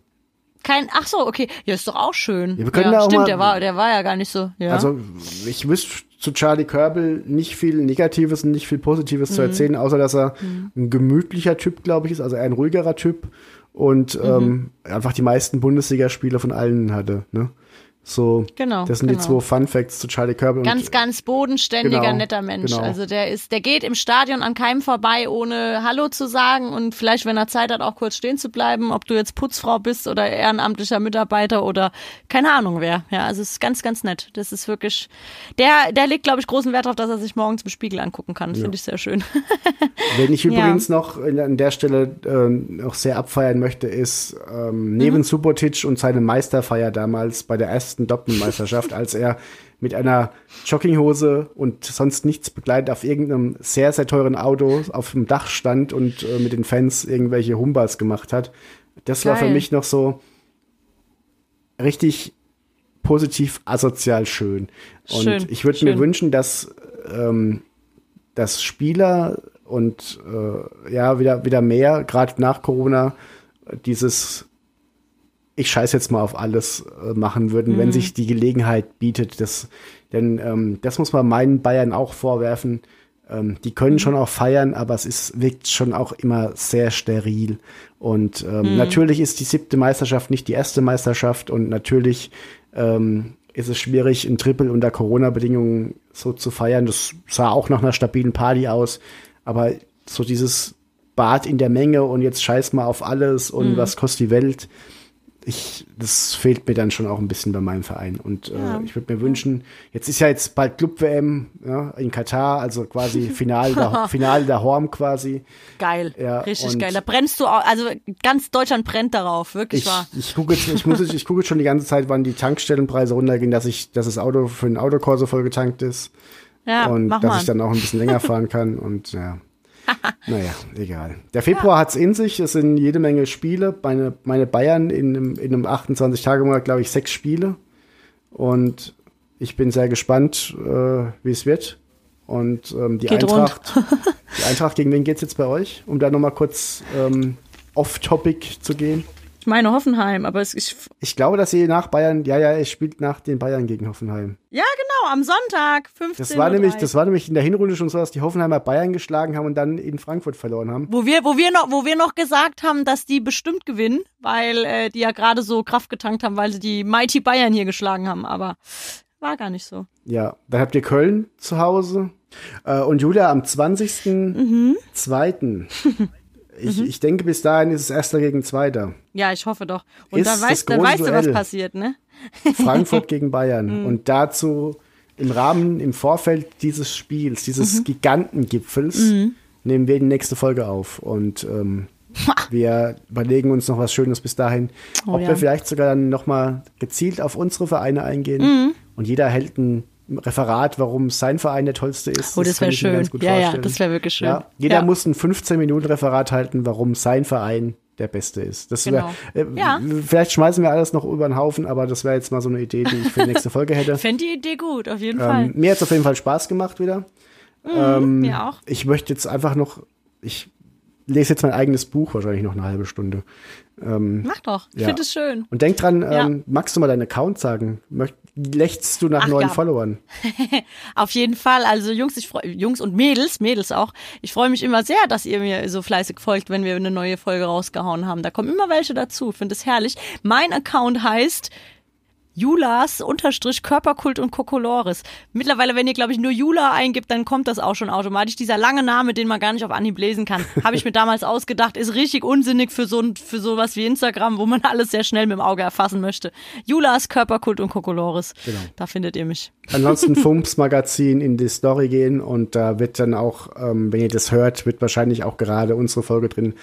Kein, ach so, okay. Ja, ist doch auch schön. Ja, wir können ja, da auch stimmt, mal- der war, der war ja gar nicht so. Ja. Also ich wüsste zu Charlie Körbel nicht viel Negatives und nicht viel Positives Mhm. zu erzählen, außer dass er ein gemütlicher Typ, glaube ich, ist, also eher ein ruhigerer Typ und Mhm. ähm, einfach die meisten Bundesligaspiele von allen hatte. Ne? So, Genau, das sind genau. die zwei Fun Facts zu Charlie Kirby. Ganz, ganz bodenständiger, Genau, netter Mensch. genau. Also der ist, der geht im Stadion an keinem vorbei, ohne Hallo zu sagen und vielleicht, wenn er Zeit hat, auch kurz stehen zu bleiben, ob du jetzt Putzfrau bist oder ehrenamtlicher Mitarbeiter oder keine Ahnung wer. Ja, also es ist ganz, ganz nett. Das ist wirklich, der, der legt, glaube ich, großen Wert darauf, dass er sich morgens im Spiegel angucken kann. Finde ich sehr schön. Wenn ich Ja. übrigens noch in, an der Stelle äh, noch sehr abfeiern möchte, ist ähm, Mhm. neben Subotic und seine Meisterfeier damals bei der ersten Doppelmeisterschaft, als er mit einer Jogginghose und sonst nichts begleitet auf irgendeinem sehr, sehr teuren Auto auf dem Dach stand und äh, mit den Fans irgendwelche Humbas gemacht hat. Das war für Geil. mich noch so richtig positiv asozial schön. Und Schön, ich würde mir wünschen, dass, ähm, dass Spieler und äh, ja, wieder, wieder mehr, gerade nach Corona, dieses ich scheiß jetzt mal auf alles äh, machen würden, Mhm. wenn sich die Gelegenheit bietet. Das, denn ähm, das muss man meinen Bayern auch vorwerfen. Ähm, die Mhm. können schon auch feiern, aber es ist, wirkt schon auch immer sehr steril. Und ähm, Mhm. natürlich ist die siebte Meisterschaft nicht die erste Meisterschaft und natürlich ähm, ist es schwierig, ein Triple unter Corona-Bedingungen so zu feiern. Das sah auch nach einer stabilen Party aus, aber so dieses Bad in der Menge und jetzt scheiß mal auf alles und Mhm. was kostet die Welt. Ich, das fehlt mir dann schon auch ein bisschen bei meinem Verein. Und Ja. äh, ich würde mir wünschen, jetzt ist ja jetzt bald Club-WM ja, in Katar, also quasi Finale der, Finale der Horm quasi. Geil. Ja, Richtig geil. Da brennst du auch, also ganz Deutschland brennt darauf, wirklich Ich, wahr. ich gucke jetzt, ich muss, jetzt- ich gucke jetzt schon die ganze Zeit, wann die Tankstellenpreise runtergehen, dass ich, dass das Auto für ein Autokorso voll getankt ist Ja, und dass mal. ich dann auch ein bisschen länger fahren kann und ja. naja, egal. Der Februar hat's in sich, es sind jede Menge Spiele. Meine, meine Bayern in einem, in einem 28-Tage-Monat, glaube ich, sechs Spiele. Und ich bin sehr gespannt, äh, wie es wird. Und ähm, die Geht Eintracht, die Eintracht, gegen wen geht's jetzt bei euch? Um da nochmal kurz ähm, off-topic zu gehen. Ich meine Hoffenheim, aber es ist, Ich glaube, dass sie nach Bayern, ja, ja, er spielt nach den Bayern gegen Hoffenheim. ja genau, am Sonntag, 15 Das war nämlich, das war nämlich in der Hinrunde schon so, dass die Hoffenheimer Bayern geschlagen haben und dann in Frankfurt verloren haben. Wo wir, wo wir noch, wo wir noch gesagt haben, dass die bestimmt gewinnen, weil äh, die ja gerade so Kraft getankt haben, weil sie die Mighty Bayern hier geschlagen haben, aber war gar nicht so. Ja, dann habt ihr Köln zu Hause. Äh, und Julia am 20.02. Ich, ich denke, bis dahin ist es Erster gegen Zweiter. Ja, ich hoffe doch. Und Ist dann weißt, dann weißt du, was passiert, ne? Frankfurt gegen Bayern. Mhm. Und dazu im Rahmen, im Vorfeld dieses Spiels, dieses Mhm. Gigantengipfels, nehmen wir die nächste Folge auf. Und ähm, wir überlegen uns noch was Schönes bis dahin. Oh ob ja. wir vielleicht sogar dann nochmal gezielt auf unsere Vereine eingehen. Mhm. Und jeder hält ein Referat, warum sein Verein der tollste ist. Oh, das wär ich mir schön. Ja, ja, das wär wirklich schön. Ja, jeder Ja. muss ein 15-Minuten-Referat halten, warum sein Verein der beste ist. Das wär, Genau. äh, Ja. Vielleicht schmeißen wir alles noch über den Haufen, aber das wäre jetzt mal so eine Idee, die ich für die nächste Folge hätte. Fände die Idee gut, auf jeden Ähm, Fall. mir hat es auf jeden Fall Spaß gemacht wieder. ähm, Mir auch. Ich möchte jetzt einfach noch, ich lese jetzt mein eigenes Buch wahrscheinlich noch eine halbe Stunde. Mach doch. Ich ja. finde es schön. Und denk dran, Ja. ähm, magst du mal deinen Account sagen? Möcht, lächst du nach Ach, neuen ja. Followern? Auf jeden Fall. Also Jungs, ich freu, Jungs und Mädels, Mädels auch. Ich freue mich immer sehr, dass ihr mir so fleißig folgt, wenn wir eine neue Folge rausgehauen haben. Da kommen immer welche dazu. Finde es herrlich. Mein Account heißt Julas unterstrich Körperkult und Kokolores. Mittlerweile, wenn ihr, glaube ich, nur Jula eingibt, dann kommt das auch schon automatisch. Dieser lange Name, den man gar nicht auf Anhieb lesen kann, habe ich mir damals ausgedacht, ist richtig unsinnig für so für sowas wie Instagram, wo man alles sehr schnell mit dem Auge erfassen möchte. Julas Körperkult und Kokolores. Genau. Da findet ihr mich. Ansonsten Fumps Magazin in die Story gehen und da wird dann auch, ähm, wenn ihr das hört, wird wahrscheinlich auch gerade unsere Folge drin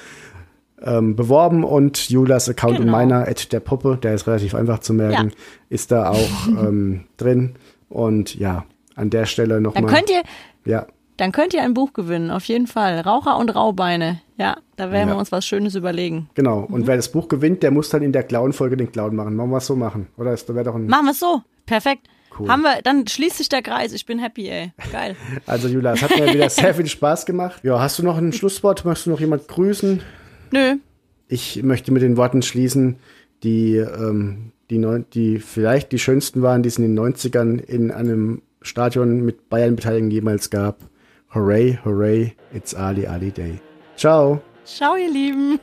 ähm, beworben und Julas Account und Genau. meiner, at der Puppe, der ist relativ einfach zu merken, Ja. ist da auch ähm, drin. Und ja, an der Stelle Dann nochmal. könnt ihr, Ja, Dann könnt ihr ein Buch gewinnen, auf jeden Fall. Raucher und Raubeine. Ja, da werden Ja. wir uns was Schönes überlegen. genau. Mhm. Und wer das Buch gewinnt, der muss dann in der Clown-Folge den Clown machen. Wollen wir es so machen? Oder ist da wäre doch ein. Machen wir es so. Perfekt. Cool. Haben wir, dann schließt sich der Kreis. Ich bin happy, ey. Geil. Also Julia, es hat mir wieder sehr viel Spaß gemacht. Ja, hast du noch ein Schlusswort? Möchtest du noch jemand grüßen? Nö. Ich möchte mit den Worten schließen, die, ähm, die, neun, die vielleicht die schönsten waren, die es in den 90ern in einem Stadion mit Bayern-Beteiligung jemals gab. Hooray, hooray, it's Ali Ali Day. Ciao. Ciao, ihr Lieben.